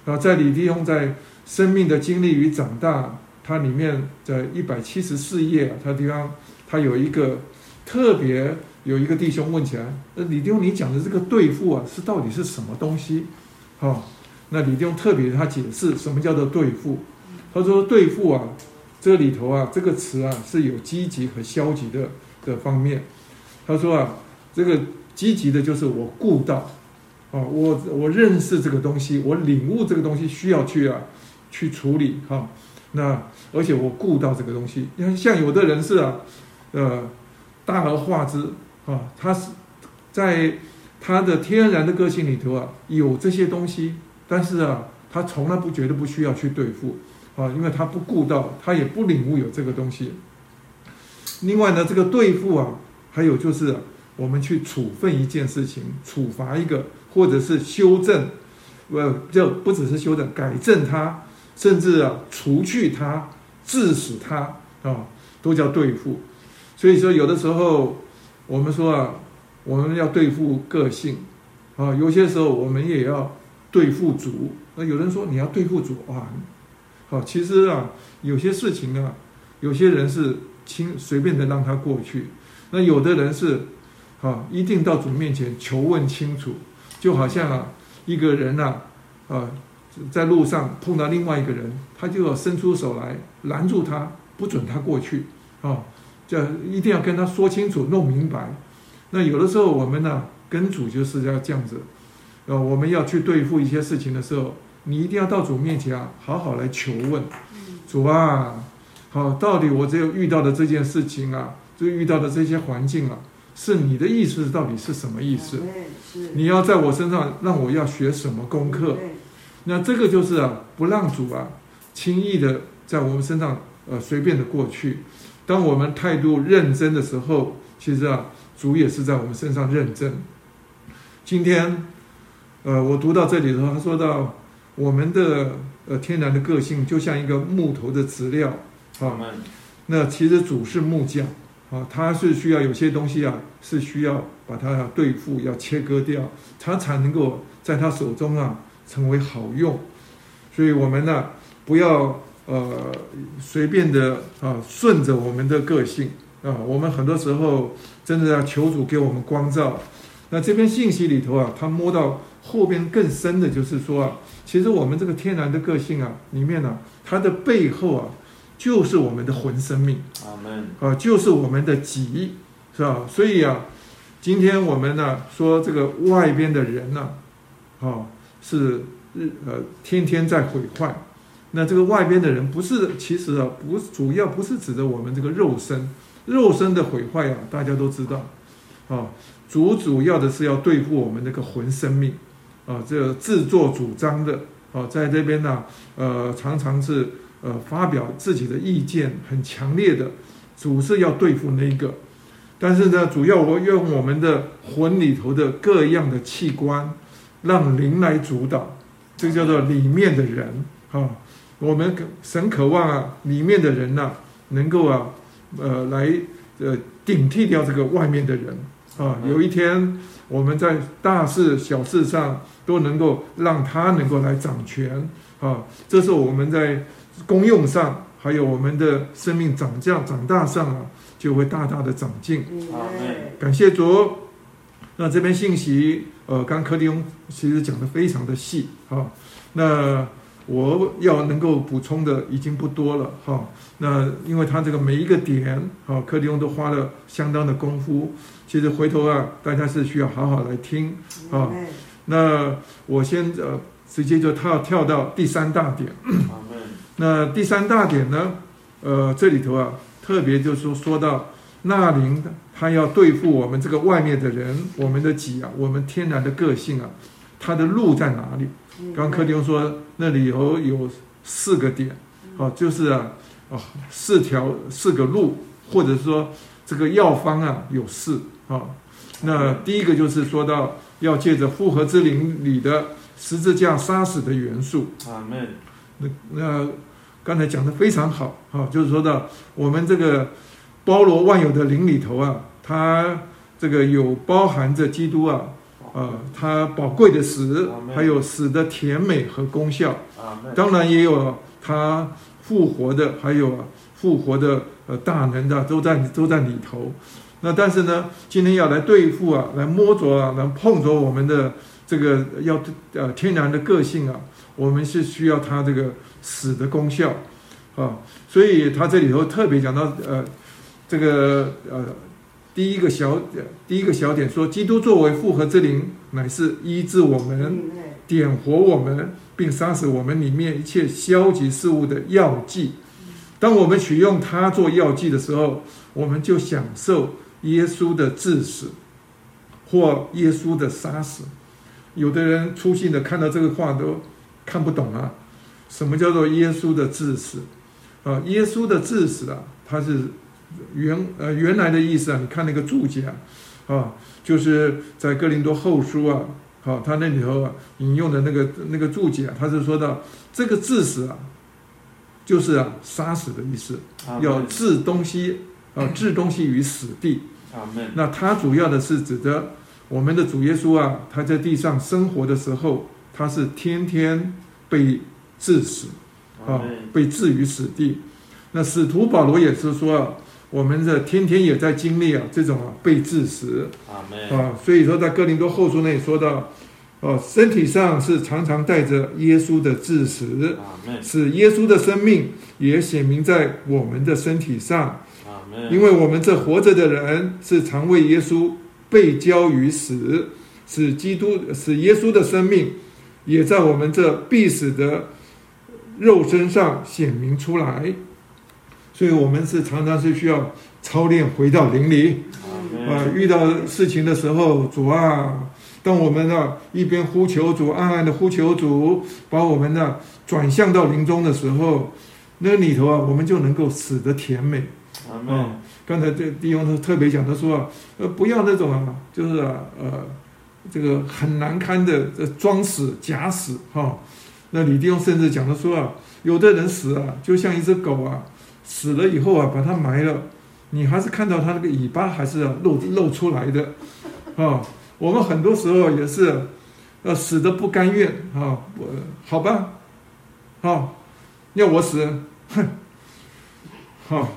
然后在李弟兄在生命的经历与长大，它里面在一百七十四页，他地方他有一个特别有一个弟兄问起来，那李弟兄你讲的这个对付啊，是到底是什么东西？好，那李弟兄特别他解释什么叫做对付，他说对付啊，这里头啊这个词啊是有积极和消极的。的方面，他说啊，这个积极的就是我顾到，啊，我我认识这个东西，我领悟这个东西需要去啊，去处理哈。那而且我顾到这个东西，因为像有的人是啊，呃，大而化之啊，他是在他的天然的个性里头啊，有这些东西，但是啊，他从来不觉得不需要去对付啊，因为他不顾到，他也不领悟有这个东西。另外呢，这个对付啊，还有就是我们去处分一件事情，处罚一个，或者是修正，呃，就不只是修正，改正它，甚至啊，除去它，致死它啊，都叫对付。所以说，有的时候我们说啊，我们要对付个性啊，有些时候我们也要对付主。那有人说你要对付主啊，好，其实啊，有些事情啊，有些人是。轻随便的让他过去，那有的人是，啊，一定到主面前求问清楚，就好像啊，一个人呐，啊，在路上碰到另外一个人，他就要伸出手来拦住他，不准他过去，啊，这一定要跟他说清楚、弄明白。那有的时候我们呢，跟主就是要这样子，呃，我们要去对付一些事情的时候，你一定要到主面前啊，好好来求问，主啊。好，到底我只有遇到的这件事情啊，就遇到的这些环境啊，是你的意思到底是什么意思？你要在我身上让我要学什么功课？那这个就是啊，不让主啊轻易的在我们身上呃随便的过去。当我们态度认真的时候，其实啊，主也是在我们身上认真。今天，呃，我读到这里的时候，他说到我们的呃天然的个性就像一个木头的资料。啊，那其实主是木匠，啊，他是需要有些东西啊，是需要把它要对付，要切割掉，他才能够在他手中啊成为好用。所以我们呢，不要呃随便的啊顺着我们的个性啊，我们很多时候真的要求主给我们光照。那这篇信息里头啊，他摸到后边更深的就是说啊，其实我们这个天然的个性啊里面呢，它的背后啊。就是我们的魂生命，阿门啊，就是我们的己，是吧？所以啊，今天我们呢说这个外边的人呢，啊，是日呃天天在毁坏。那这个外边的人不是，其实啊，不主要不是指的我们这个肉身，肉身的毁坏啊，大家都知道，啊，主主要的是要对付我们那个魂生命，啊，这自作主张的，啊，在这边呢，呃，常常是呃发表自己的意见，很强烈的，主是要对付那个，但是呢，主要我用我们的魂里头的各样的器官，让灵来主导，这个叫做里面的人啊，我们神渴望啊，里面的人呐，能够啊，呃，来呃顶替掉这个外面的人啊，有一天。我们在大事小事上都能够让他能够来掌权啊，这是我们在功用上，还有我们的生命长价长大上啊，就会大大的长进。感谢主。那这边信息，呃，刚柯利翁其实讲的非常的细啊。那我要能够补充的已经不多了哈。那因为他这个每一个点，啊，柯利翁都花了相当的功夫。其实回头啊，大家是需要好好来听啊。那我先呃，直接就跳跳到第三大点。那第三大点呢，呃，这里头啊，特别就是说说到纳林，他要对付我们这个外面的人，我们的己啊，我们天然的个性啊，他的路在哪里？刚柯丁说那里头有四个点，哦，就是啊，哦，四条四个路，或者说这个药方啊，有四。啊，那第一个就是说到要借着复合之灵里的十字架杀死的元素。阿门。那那刚才讲的非常好啊，就是说到我们这个包罗万有的灵里头啊，它这个有包含着基督啊，啊，它宝贵的死，还有死的甜美和功效。当然也有它复活的，还有复活的呃大能的，都在都在里头。那但是呢，今天要来对付啊，来摸着啊，来碰着我们的这个要呃天然的个性啊，我们是需要它这个死的功效啊，所以他这里头特别讲到呃这个呃第一个小第一个小点说，基督作为复合之灵，乃是医治我们、点活我们，并杀死我们里面一切消极事物的药剂。当我们取用它做药剂的时候，我们就享受。耶稣的致死，或耶稣的杀死，有的人粗心的看到这个话都看不懂啊。什么叫做耶稣的致死？啊，耶稣的致死啊，它是原呃原来的意思啊。你看那个注解啊，啊，就是在哥林多后书啊，好，他那里头啊引用的那个那个注解啊，他是说到这个致死啊，就是啊杀死的意思，要置东西。啊，置东西于死地。那他主要的是指的我们的主耶稣啊，他在地上生活的时候，他是天天被致死，啊，被置于死地。那使徒保罗也是说，我们这天天也在经历啊这种啊被致死。啊，所以说在哥林多后书那里说到，哦，身体上是常常带着耶稣的致死，使耶稣的生命也显明在我们的身体上。因为我们这活着的人是常为耶稣被交于死，使基督使耶稣的生命也在我们这必死的肉身上显明出来，所以我们是常常是需要操练回到灵里啊，遇到事情的时候，主啊，当我们呢一边呼求主，暗暗的呼求主，把我们呢转向到灵中的时候，那里头啊，我们就能够死得甜美。啊，刚才这弟兄他特别讲，他说啊，呃，不要那种啊，就是啊，呃，这个很难堪的这装死假死哈。那李弟兄甚至讲的说啊，有的人死啊，就像一只狗啊，死了以后啊，把它埋了，你还是看到它那个尾巴还是露露出来的啊。我们很多时候也是，呃，死的不甘愿啊，我好吧，啊，要我死，哼，好。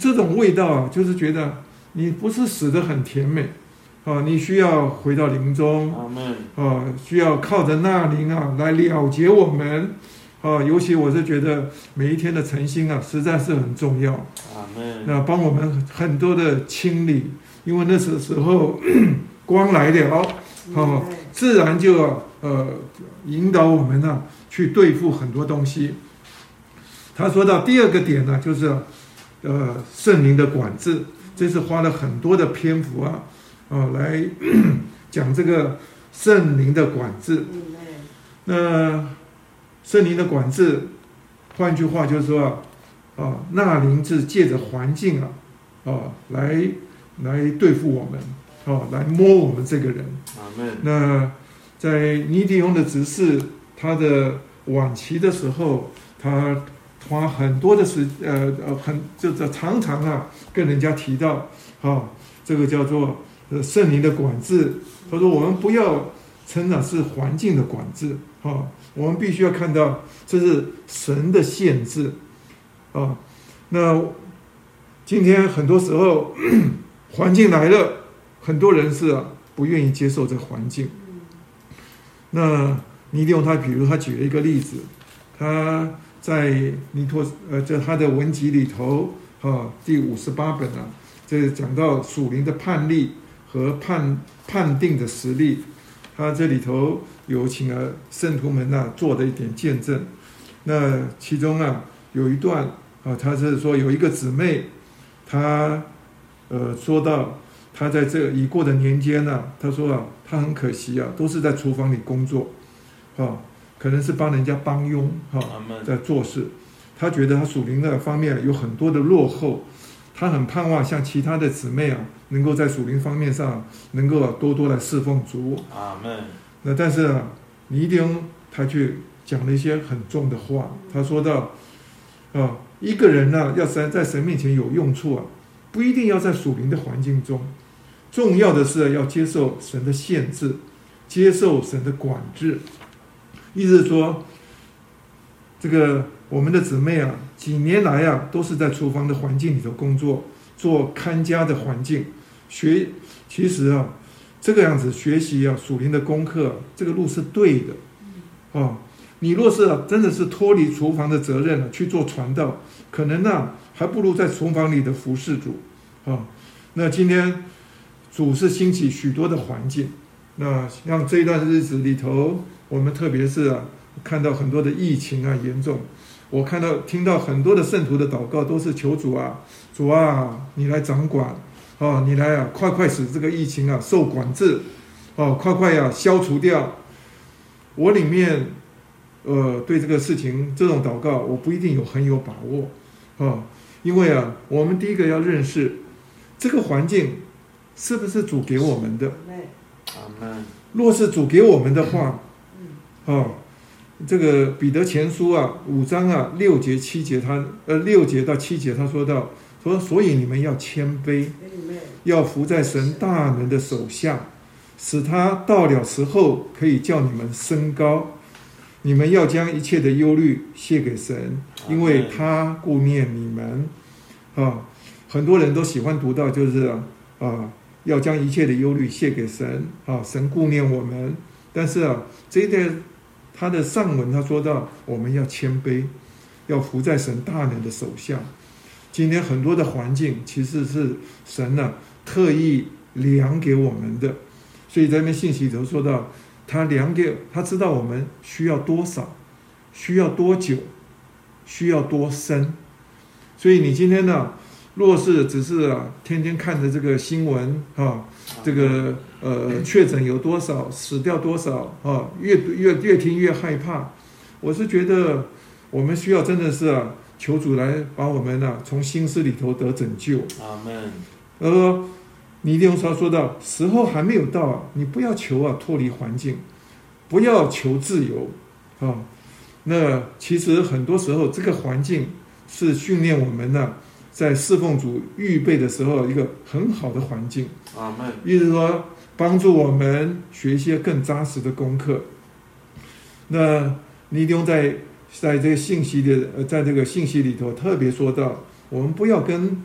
这种味道啊，就是觉得你不是死的很甜美，啊，你需要回到林中，啊，需要靠着那灵啊来了结我们，啊，尤其我是觉得每一天的诚心啊，实在是很重要，那帮我们很多的清理，因为那时时候 光来了，啊，自然就呃引导我们呢去对付很多东西。他说到第二个点呢，就是。呃，圣灵的管制，这是花了很多的篇幅啊，啊，来 讲这个圣灵的管制。那圣灵的管制，换句话就是说啊，那灵是借着环境啊啊来来对付我们，啊来摸我们这个人。那在尼迪翁的执事，他的晚期的时候，他花很多的时呃呃很就是常常啊跟人家提到啊这个叫做呃圣灵的管制。他说我们不要成长是环境的管制啊，我们必须要看到这是神的限制啊。那今天很多时候环境来了，很多人是啊不愿意接受这个环境。那尼利用他比如他举了一个例子，他在尼托呃在他的文集里头啊第五十八本啊，这讲到属灵的判例和判判定的实力，他这里头有请了圣徒们呐做的一点见证。那其中啊有一段啊，他是说有一个姊妹，她呃说到她在这已过的年间呢，她说啊。她很可惜啊，都是在厨房里工作，啊，可能是帮人家帮佣，哈，在做事。她觉得她属灵的方面有很多的落后，他很盼望像其他的姊妹啊，能够在属灵方面上能够多多来侍奉主。阿门。那但是啊，尼丁他却讲了一些很重的话。他说到，啊，一个人呢，要在在神面前有用处啊，不一定要在属灵的环境中。重要的是要接受神的限制，接受神的管制。意思是说，这个我们的姊妹啊，几年来啊，都是在厨房的环境里头工作，做看家的环境学。其实啊，这个样子学习啊，属灵的功课，这个路是对的。啊，你若是真的是脱离厨房的责任了去做传道，可能呢，还不如在厨房里的服侍主。啊，那今天。主是兴起许多的环境，那像这一段日子里头，我们特别是啊，看到很多的疫情啊严重，我看到听到很多的圣徒的祷告都是求主啊，主啊，你来掌管，哦，你来啊，快快使这个疫情啊受管制，哦，快快呀消除掉。我里面，呃，对这个事情这种祷告，我不一定有很有把握，啊，因为啊，我们第一个要认识这个环境。是不是主给我们的？若是主给我们的话，哦，这个彼得前书啊，五章啊，六节七节，他呃六节到七节，他说到说，所以你们要谦卑，要服在神大能的手下，使他到了时候可以叫你们升高。你们要将一切的忧虑卸给神，因为他顾念你们。啊，很多人都喜欢读到就是啊。要将一切的忧虑卸给神啊！神顾念我们，但是啊，这一段他的上文他说到，我们要谦卑，要服在神大能的手下。今天很多的环境其实是神呢特意量给我们的，所以在那信息里头说到，他量给他知道我们需要多少，需要多久，需要多深，所以你今天呢？若是只是啊，天天看着这个新闻啊，这个呃确诊有多少，死掉多少啊，越越越听越害怕。我是觉得我们需要真的是啊，求主来把我们呢从心思里头得拯救。阿门。他说，你一定要说到时候还没有到啊，你不要求啊脱离环境，不要求自由啊。那其实很多时候这个环境是训练我们呢。在侍奉主预备的时候，一个很好的环境。阿门。意思说，帮助我们学一些更扎实的功课。那尼丁在在这个信息的呃，在这个信息里头特别说到，我们不要跟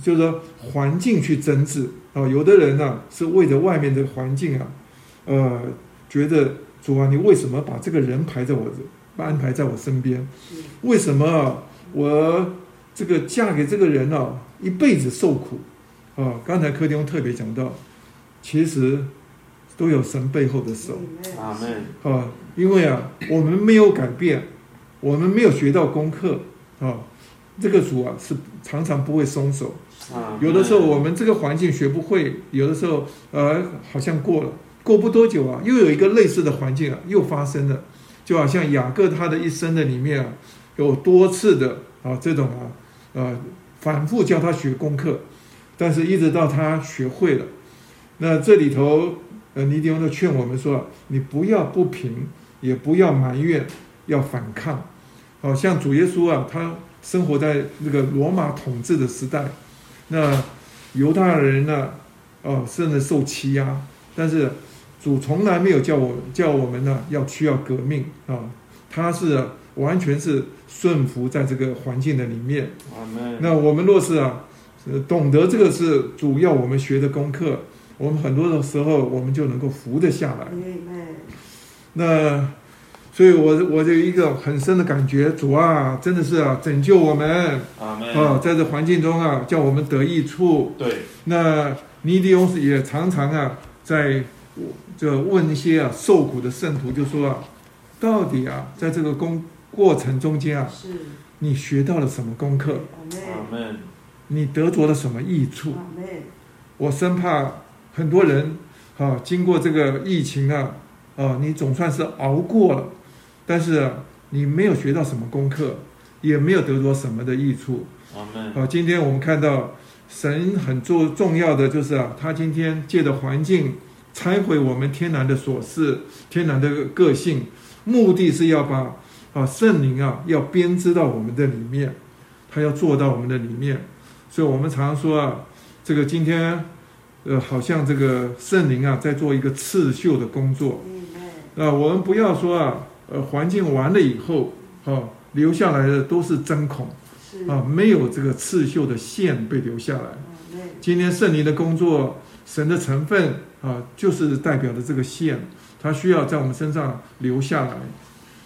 就是说环境去争执啊。有的人呢是为着外面的环境啊，呃，觉得主啊，你为什么把这个人排在我这，安排在我身边？为什么我？这个嫁给这个人啊，一辈子受苦，啊！刚才柯丁特别讲到，其实都有神背后的手。阿门。啊，因为啊，我们没有改变，我们没有学到功课，啊，这个主啊是常常不会松手。啊。有的时候我们这个环境学不会，有的时候呃好像过了，过不多久啊，又有一个类似的环境啊，又发生了，就好像雅各他的一生的里面啊，有多次的啊这种啊，呃，反复教他学功课，但是一直到他学会了，那这里头呃尼迪翁就劝我们说，你不要不平，也不要埋怨，要反抗，好像主耶稣啊，他生活在那个罗马统治的时代，那犹太人呢，哦，甚至受欺压，但是。主从来没有叫我叫我们呢要需要革命啊，他是完全是顺服在这个环境的里面。那我们若是啊，懂得这个是主要我们学的功课，我们很多的时候我们就能够服得下来。那所以，我我就一个很深的感觉，主啊，真的是啊，拯救我们啊，在这环境中啊，叫我们得益处。对。那尼迪翁也常常啊，在。就问一些啊受苦的圣徒，就说啊，到底啊，在这个功过程中间啊，是，你学到了什么功课？你得着了什么益处？我生怕很多人啊，经过这个疫情啊，啊，你总算是熬过了，但是你没有学到什么功课，也没有得着什么的益处。啊，今天我们看到神很重重要的就是啊，他今天借的环境。拆毁我们天然的琐事，天然的个性，目的是要把啊圣灵啊要编织到我们的里面，他要做到我们的里面。所以我们常说啊，这个今天呃好像这个圣灵啊在做一个刺绣的工作。啊，我们不要说啊，呃环境完了以后，啊留下来的都是针孔，啊没有这个刺绣的线被留下来。今天圣灵的工作，神的成分。啊，就是代表的这个线，它需要在我们身上留下来。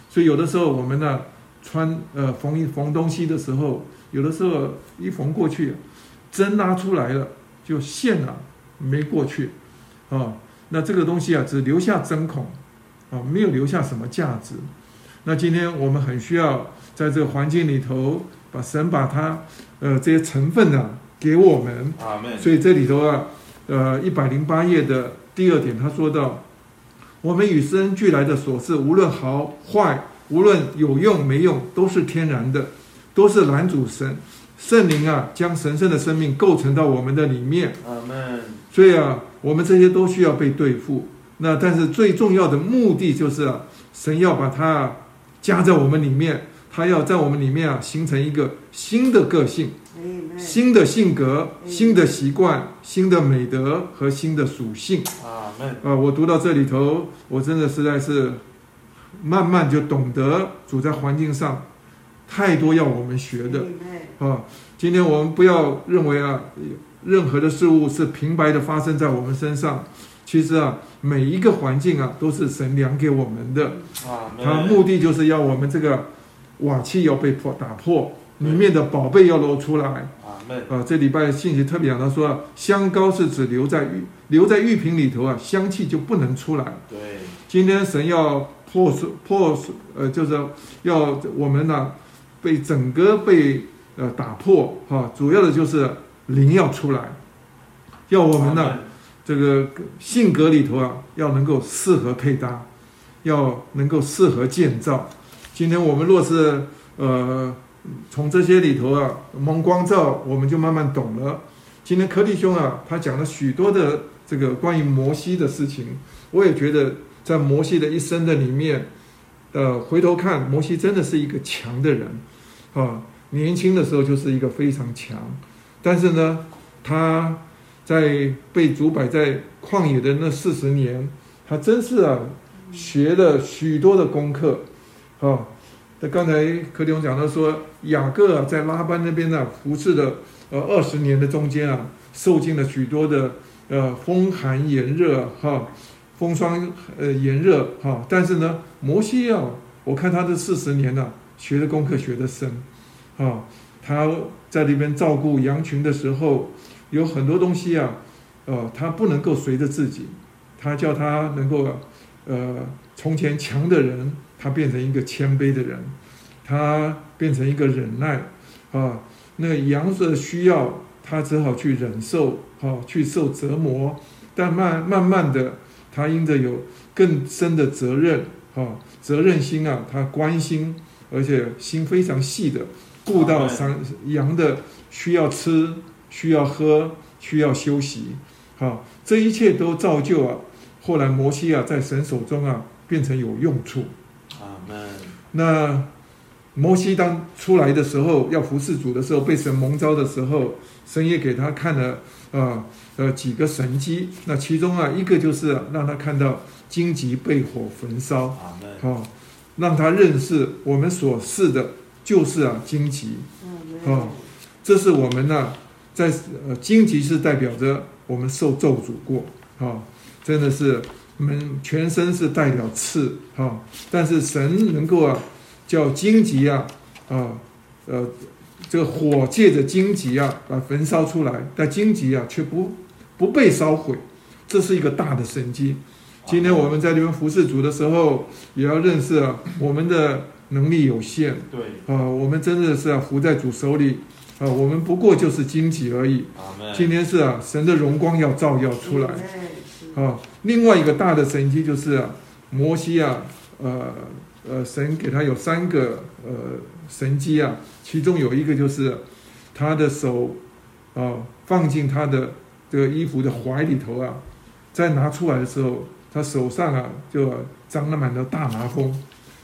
所以有的时候我们呢，穿呃缝一缝东西的时候，有的时候一缝过去，针拉出来了，就线啊没过去，啊，那这个东西啊只留下针孔，啊，没有留下什么价值。那今天我们很需要在这个环境里头，把神把它呃这些成分呢给我们。所以这里头啊。呃，一百零八页的第二点，他说到，我们与生俱来的所事，无论好坏，无论有用没用，都是天然的，都是男主神圣灵啊，将神圣的生命构成到我们的里面。阿门。所以啊，我们这些都需要被对付。那但是最重要的目的就是啊，神要把它加在我们里面，他要在我们里面啊，形成一个新的个性。新的性格、新的习惯、新的美德和新的属性。啊，呃，我读到这里头，我真的实在是慢慢就懂得主在环境上太多要我们学的。啊，今天我们不要认为啊，任何的事物是平白的发生在我们身上。其实啊，每一个环境啊，都是神量给我们的。啊，它目的就是要我们这个瓦器要被破打破。里面的宝贝要露出来啊！啊，这礼拜信息特别讲到说，香膏是指留在玉留在玉瓶里头啊，香气就不能出来。对，今天神要破破呃，就是要我们呢被整个被呃打破哈，主要的就是灵要出来，要我们呢这个性格里头啊要能够适合配搭，要能够适合建造。今天我们若是呃。从这些里头啊，蒙光照，我们就慢慢懂了。今天柯弟兄啊，他讲了许多的这个关于摩西的事情，我也觉得在摩西的一生的里面，呃，回头看摩西真的是一个强的人，啊，年轻的时候就是一个非常强，但是呢，他在被主摆在旷野的那四十年，他真是啊，学了许多的功课，啊。那刚才柯弟兄讲到说，雅各，在拉班那边呢，服侍的呃二十年的中间啊，受尽了许多的呃风寒炎热哈，风霜呃炎热哈。但是呢，摩西啊，我看他这四十年呢，学的功课学的深，啊，他在那边照顾羊群的时候，有很多东西啊，呃，他不能够随着自己，他叫他能够呃从前强的人。他变成一个谦卑的人，他变成一个忍耐，啊，那个羊的需要，他只好去忍受，啊去受折磨，但慢慢慢的，他因着有更深的责任啊，责任心啊，他关心，而且心非常细的，顾到山羊的需要吃、需要喝、需要休息，好，这一切都造就啊，后来摩西啊，在神手中啊，变成有用处。阿门。那摩西当出来的时候，要服侍主的时候，被神蒙召的时候，神也给他看了啊呃几个神迹。那其中啊，一个就是让他看到荆棘被火焚烧，啊，让他认识我们所示的就是啊荆棘，啊，这是我们呢在呃荆棘是代表着我们受咒诅过，啊，真的是我们全身是带了刺，啊，但是神能够啊。叫荆棘啊，啊，呃，这个火借着荆棘啊，把焚烧出来，但荆棘啊却不不被烧毁，这是一个大的神机。今天我们在这边服侍主的时候，也要认识啊，我们的能力有限，对，啊，我们真的是啊，服在主手里，啊，我们不过就是荆棘而已。今天是啊，神的荣光要照耀出来，啊，另外一个大的神机就是啊，摩西啊，呃。呃，神给他有三个呃神机啊，其中有一个就是他的手啊放进他的这个衣服的怀里头啊，再拿出来的时候，他手上啊就长了满了大麻风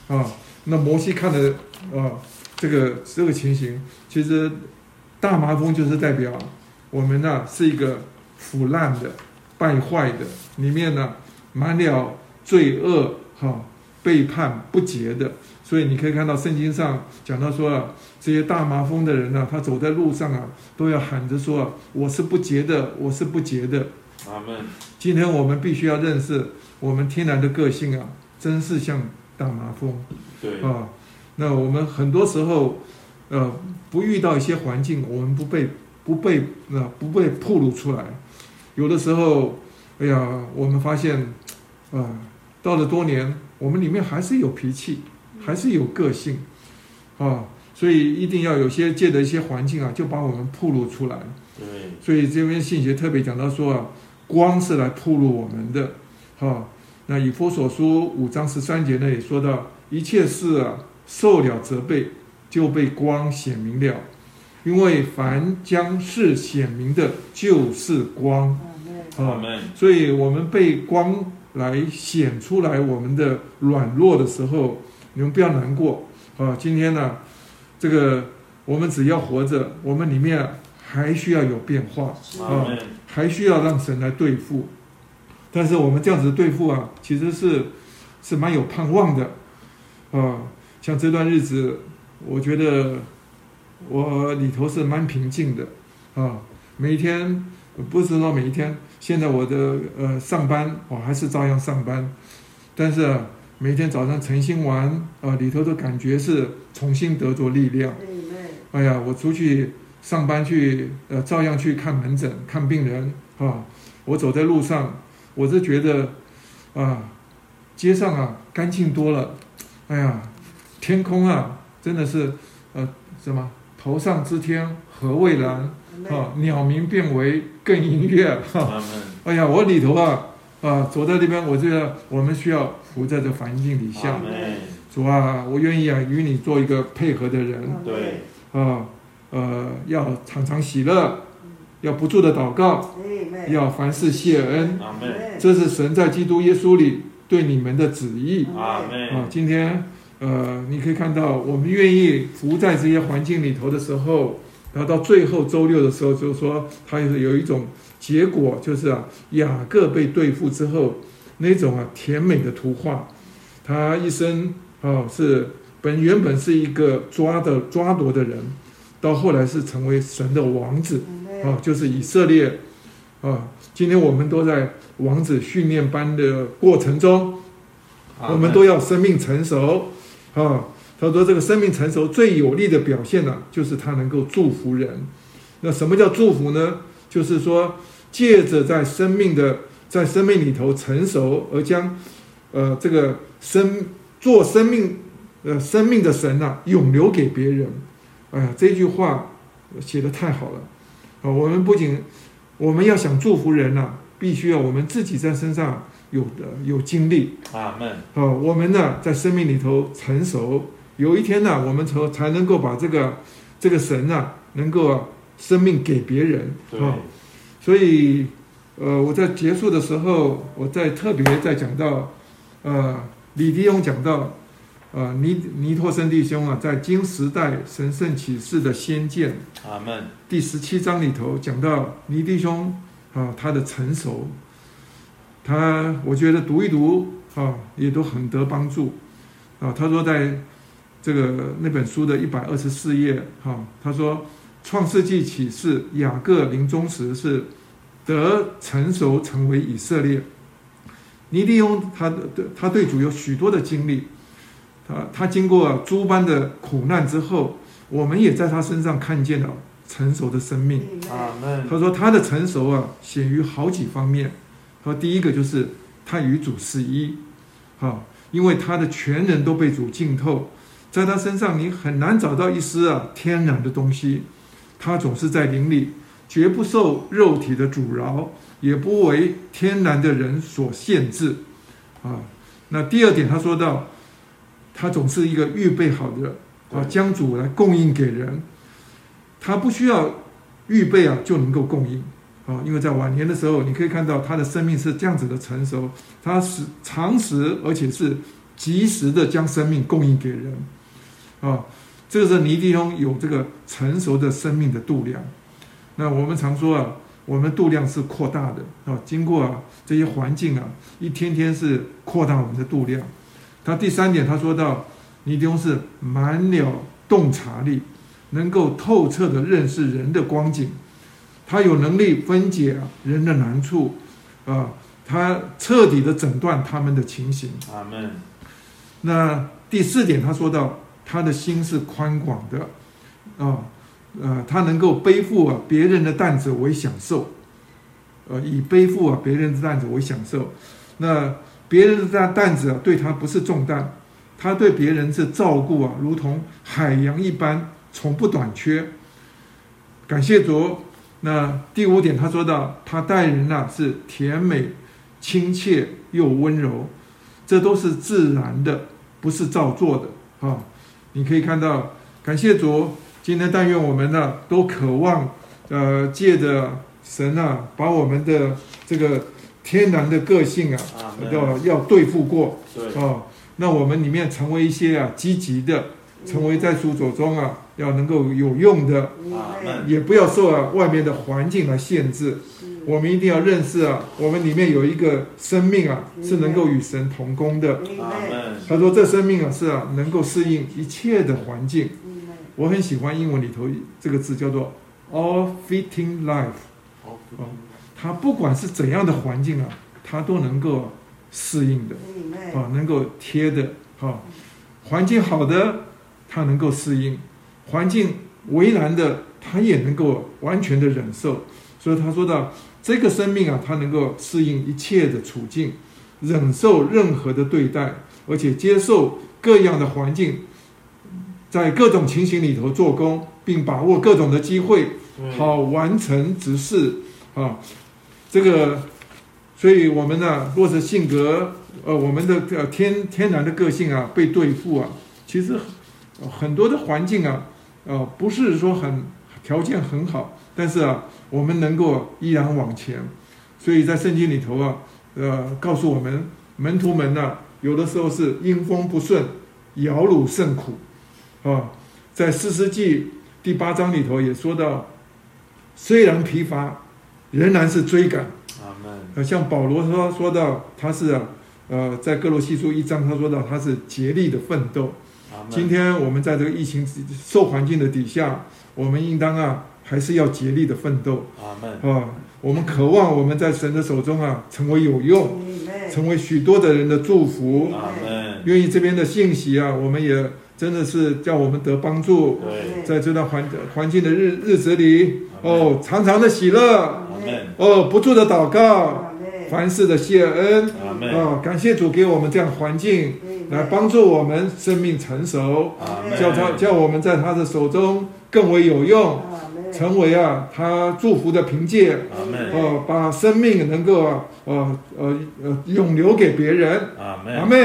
啊。那摩西看的啊这个这个情形，其实大麻风就是代表我们呢是一个腐烂的、败坏的，里面呢满了罪恶哈。背叛不洁的，所以你可以看到圣经上讲到说啊，这些大麻风的人呢，他走在路上啊，都要喊着说：“啊我是不洁的，我是不洁的。”阿门。今天我们必须要认识我们天然的个性啊，真是像大麻风。对啊，那我们很多时候，呃，不遇到一些环境，我们不被不被啊不被暴露出来。有的时候，哎呀，我们发现啊，到了多年。我们里面还是有脾气，还是有个性，啊，所以一定要有些借的一些环境啊，就把我们暴露出来。对。所以这边信学特别讲到说啊，光是来暴露我们的，哈。那以佛所书五章十三节呢也说到，一切事啊受了责备，就被光显明了，因为凡将事显明的，就是光。啊，所以我们被光。来显出来我们的软弱的时候，你们不要难过啊！今天呢，这个我们只要活着，我们里面还需要有变化啊，还需要让神来对付。但是我们这样子对付啊，其实是是蛮有盼望的啊。像这段日子，我觉得我里头是蛮平静的啊，每一天。不是说每一天，现在我的呃上班，我还是照样上班，但是每天早上晨兴完，啊里头的感觉是重新得着力量。哎呀，我出去上班去，呃照样去看门诊看病人啊。我走在路上，我是觉得啊，街上啊干净多了。哎呀，天空啊真的是呃什么头上之天何蔚蓝。啊，鸟鸣变为更音乐哈！哎呀，我里头啊啊，走在那边，我觉得我们需要活在这环境底下。主啊，我愿意啊，与你做一个配合的人。对。啊，呃，要常常喜乐，要不住的祷告，要凡事谢恩。这是神在基督耶稣里对你们的旨意。啊，今天呃，你可以看到，我们愿意服在这些环境里头的时候。然后到最后周六的时候，就是说他有有一种结果，就是啊，雅各被对付之后，那种啊甜美的图画，他一生啊是本原本是一个抓的抓夺的人，到后来是成为神的王子啊，就是以色列啊。今天我们都在王子训练班的过程中，我们都要生命成熟啊。他说：“这个生命成熟最有力的表现呢，就是他能够祝福人。那什么叫祝福呢？就是说，借着在生命的在生命里头成熟，而将呃这个生做生命呃生命的神呐，永留给别人。哎呀，这句话写的太好了啊！我们不仅我们要想祝福人呐，必须要我们自己在身上有的有经历。阿门。啊，我们呢在生命里头成熟，有一天呢，我们才才能够把这个这个神呢，能够啊生命给别人对，啊。所以，呃，我在结束的时候，我在特别在讲到，呃，李迪勇讲到，呃，尼尼托生弟兄啊，在金时代神圣启示的先见阿门。第十七章里头讲到尼弟兄啊，他的成熟，他我觉得读一读啊，也都很得帮助啊。他说在这个那本书的一百二十四页哈、他说创世纪启示雅各临终时是得成熟成为以色列。尼利翁他的他对主有许多的经历，他他经过诸般的苦难之后，我们也在他身上看见了成熟的生命。阿门。他说他的成熟啊，显于好几方面。他说第一个就是他与主是一，啊，因为他的全人都被主浸透，在他身上你很难找到一丝啊天然的东西。他总是在灵里，绝不受肉体的阻挠，也不为天然的人所限制，啊。那第二点，他说到，他总是一个预备好的啊，将主来供应给人，他不需要预备啊就能够供应啊，因为在晚年的时候，你可以看到他的生命是这样子的成熟，他是常时而且是及时的将生命供应给人啊，这个是尼弟兄有这个成熟的生命的度量。那我们常说啊，我们度量是扩大的啊，经过啊这些环境啊，一天天是扩大我们的度量。他第三点，他说到尼弟兄是满了洞察力。能够透彻的认识人的光景，他有能力分解啊人的难处，啊，他彻底的诊断他们的情形。阿门。那第四点，他说到他的心是宽广的，啊，呃，他能够背负啊别人的担子为享受，呃，以背负啊别人的担子为享受。那别人的担担子啊对他不是重担，他对别人是照顾啊，如同海洋一般。从不短缺，感谢主。那第五点，他说到他待人呐是甜美、亲切又温柔，这都是自然的，不是照做的啊。你可以看到，感谢主。今天但愿我们呢都渴望，呃，借着神啊，把我们的这个天然的个性啊，要要对付过啊。那我们里面成为一些啊积极的，成为在书所中啊。要能够有用的，也不要受啊外面的环境来限制。我们一定要认识啊，我们里面有一个生命啊，是能够与神同工的。他说这生命啊是啊能够适应一切的环境。我很喜欢英文里头这个字叫做 all fitting life。哦，他不管是怎样的环境啊，他都能够适应的，啊，能够贴的，啊，环境好的，他能够适应。环境为难的，他也能够完全的忍受，所以他说到这个生命啊，他能够适应一切的处境，忍受任何的对待，而且接受各样的环境，在各种情形里头做工，并把握各种的机会，好完成执事啊。这个，所以我们呢，若是性格，呃，我们的呃天天然的个性啊，被对付啊，其实很多的环境啊。呃，不是说很条件很好，但是啊，我们能够依然往前。所以在圣经里头啊，呃，告诉我们门徒们呢，有的时候是阴风不顺，摇橹甚苦，啊，在四世纪第八章里头也说到，虽然疲乏，仍然是追赶。阿门。呃，像保罗说说到他是啊，呃，在哥罗西书一章他说到他是竭力的奋斗。今天我们在这个疫情受环境的底下，我们应当啊，还是要竭力的奋斗。啊，我们渴望我们在神的手中啊，成为有用，成为许多的人的祝福。愿意这边的信息啊，我们也真的是叫我们得帮助。在这段环环境的日日子里，哦，常常的喜乐。哦，不住的祷告。凡事的谢恩。啊，感谢主给我们这样环境。来帮助我们生命成熟，叫他叫我们在他的手中更为有用，成为啊他祝福的凭借，哦，把生命能够啊呃呃呃永留给别人。阿门，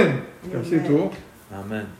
感谢主。阿门。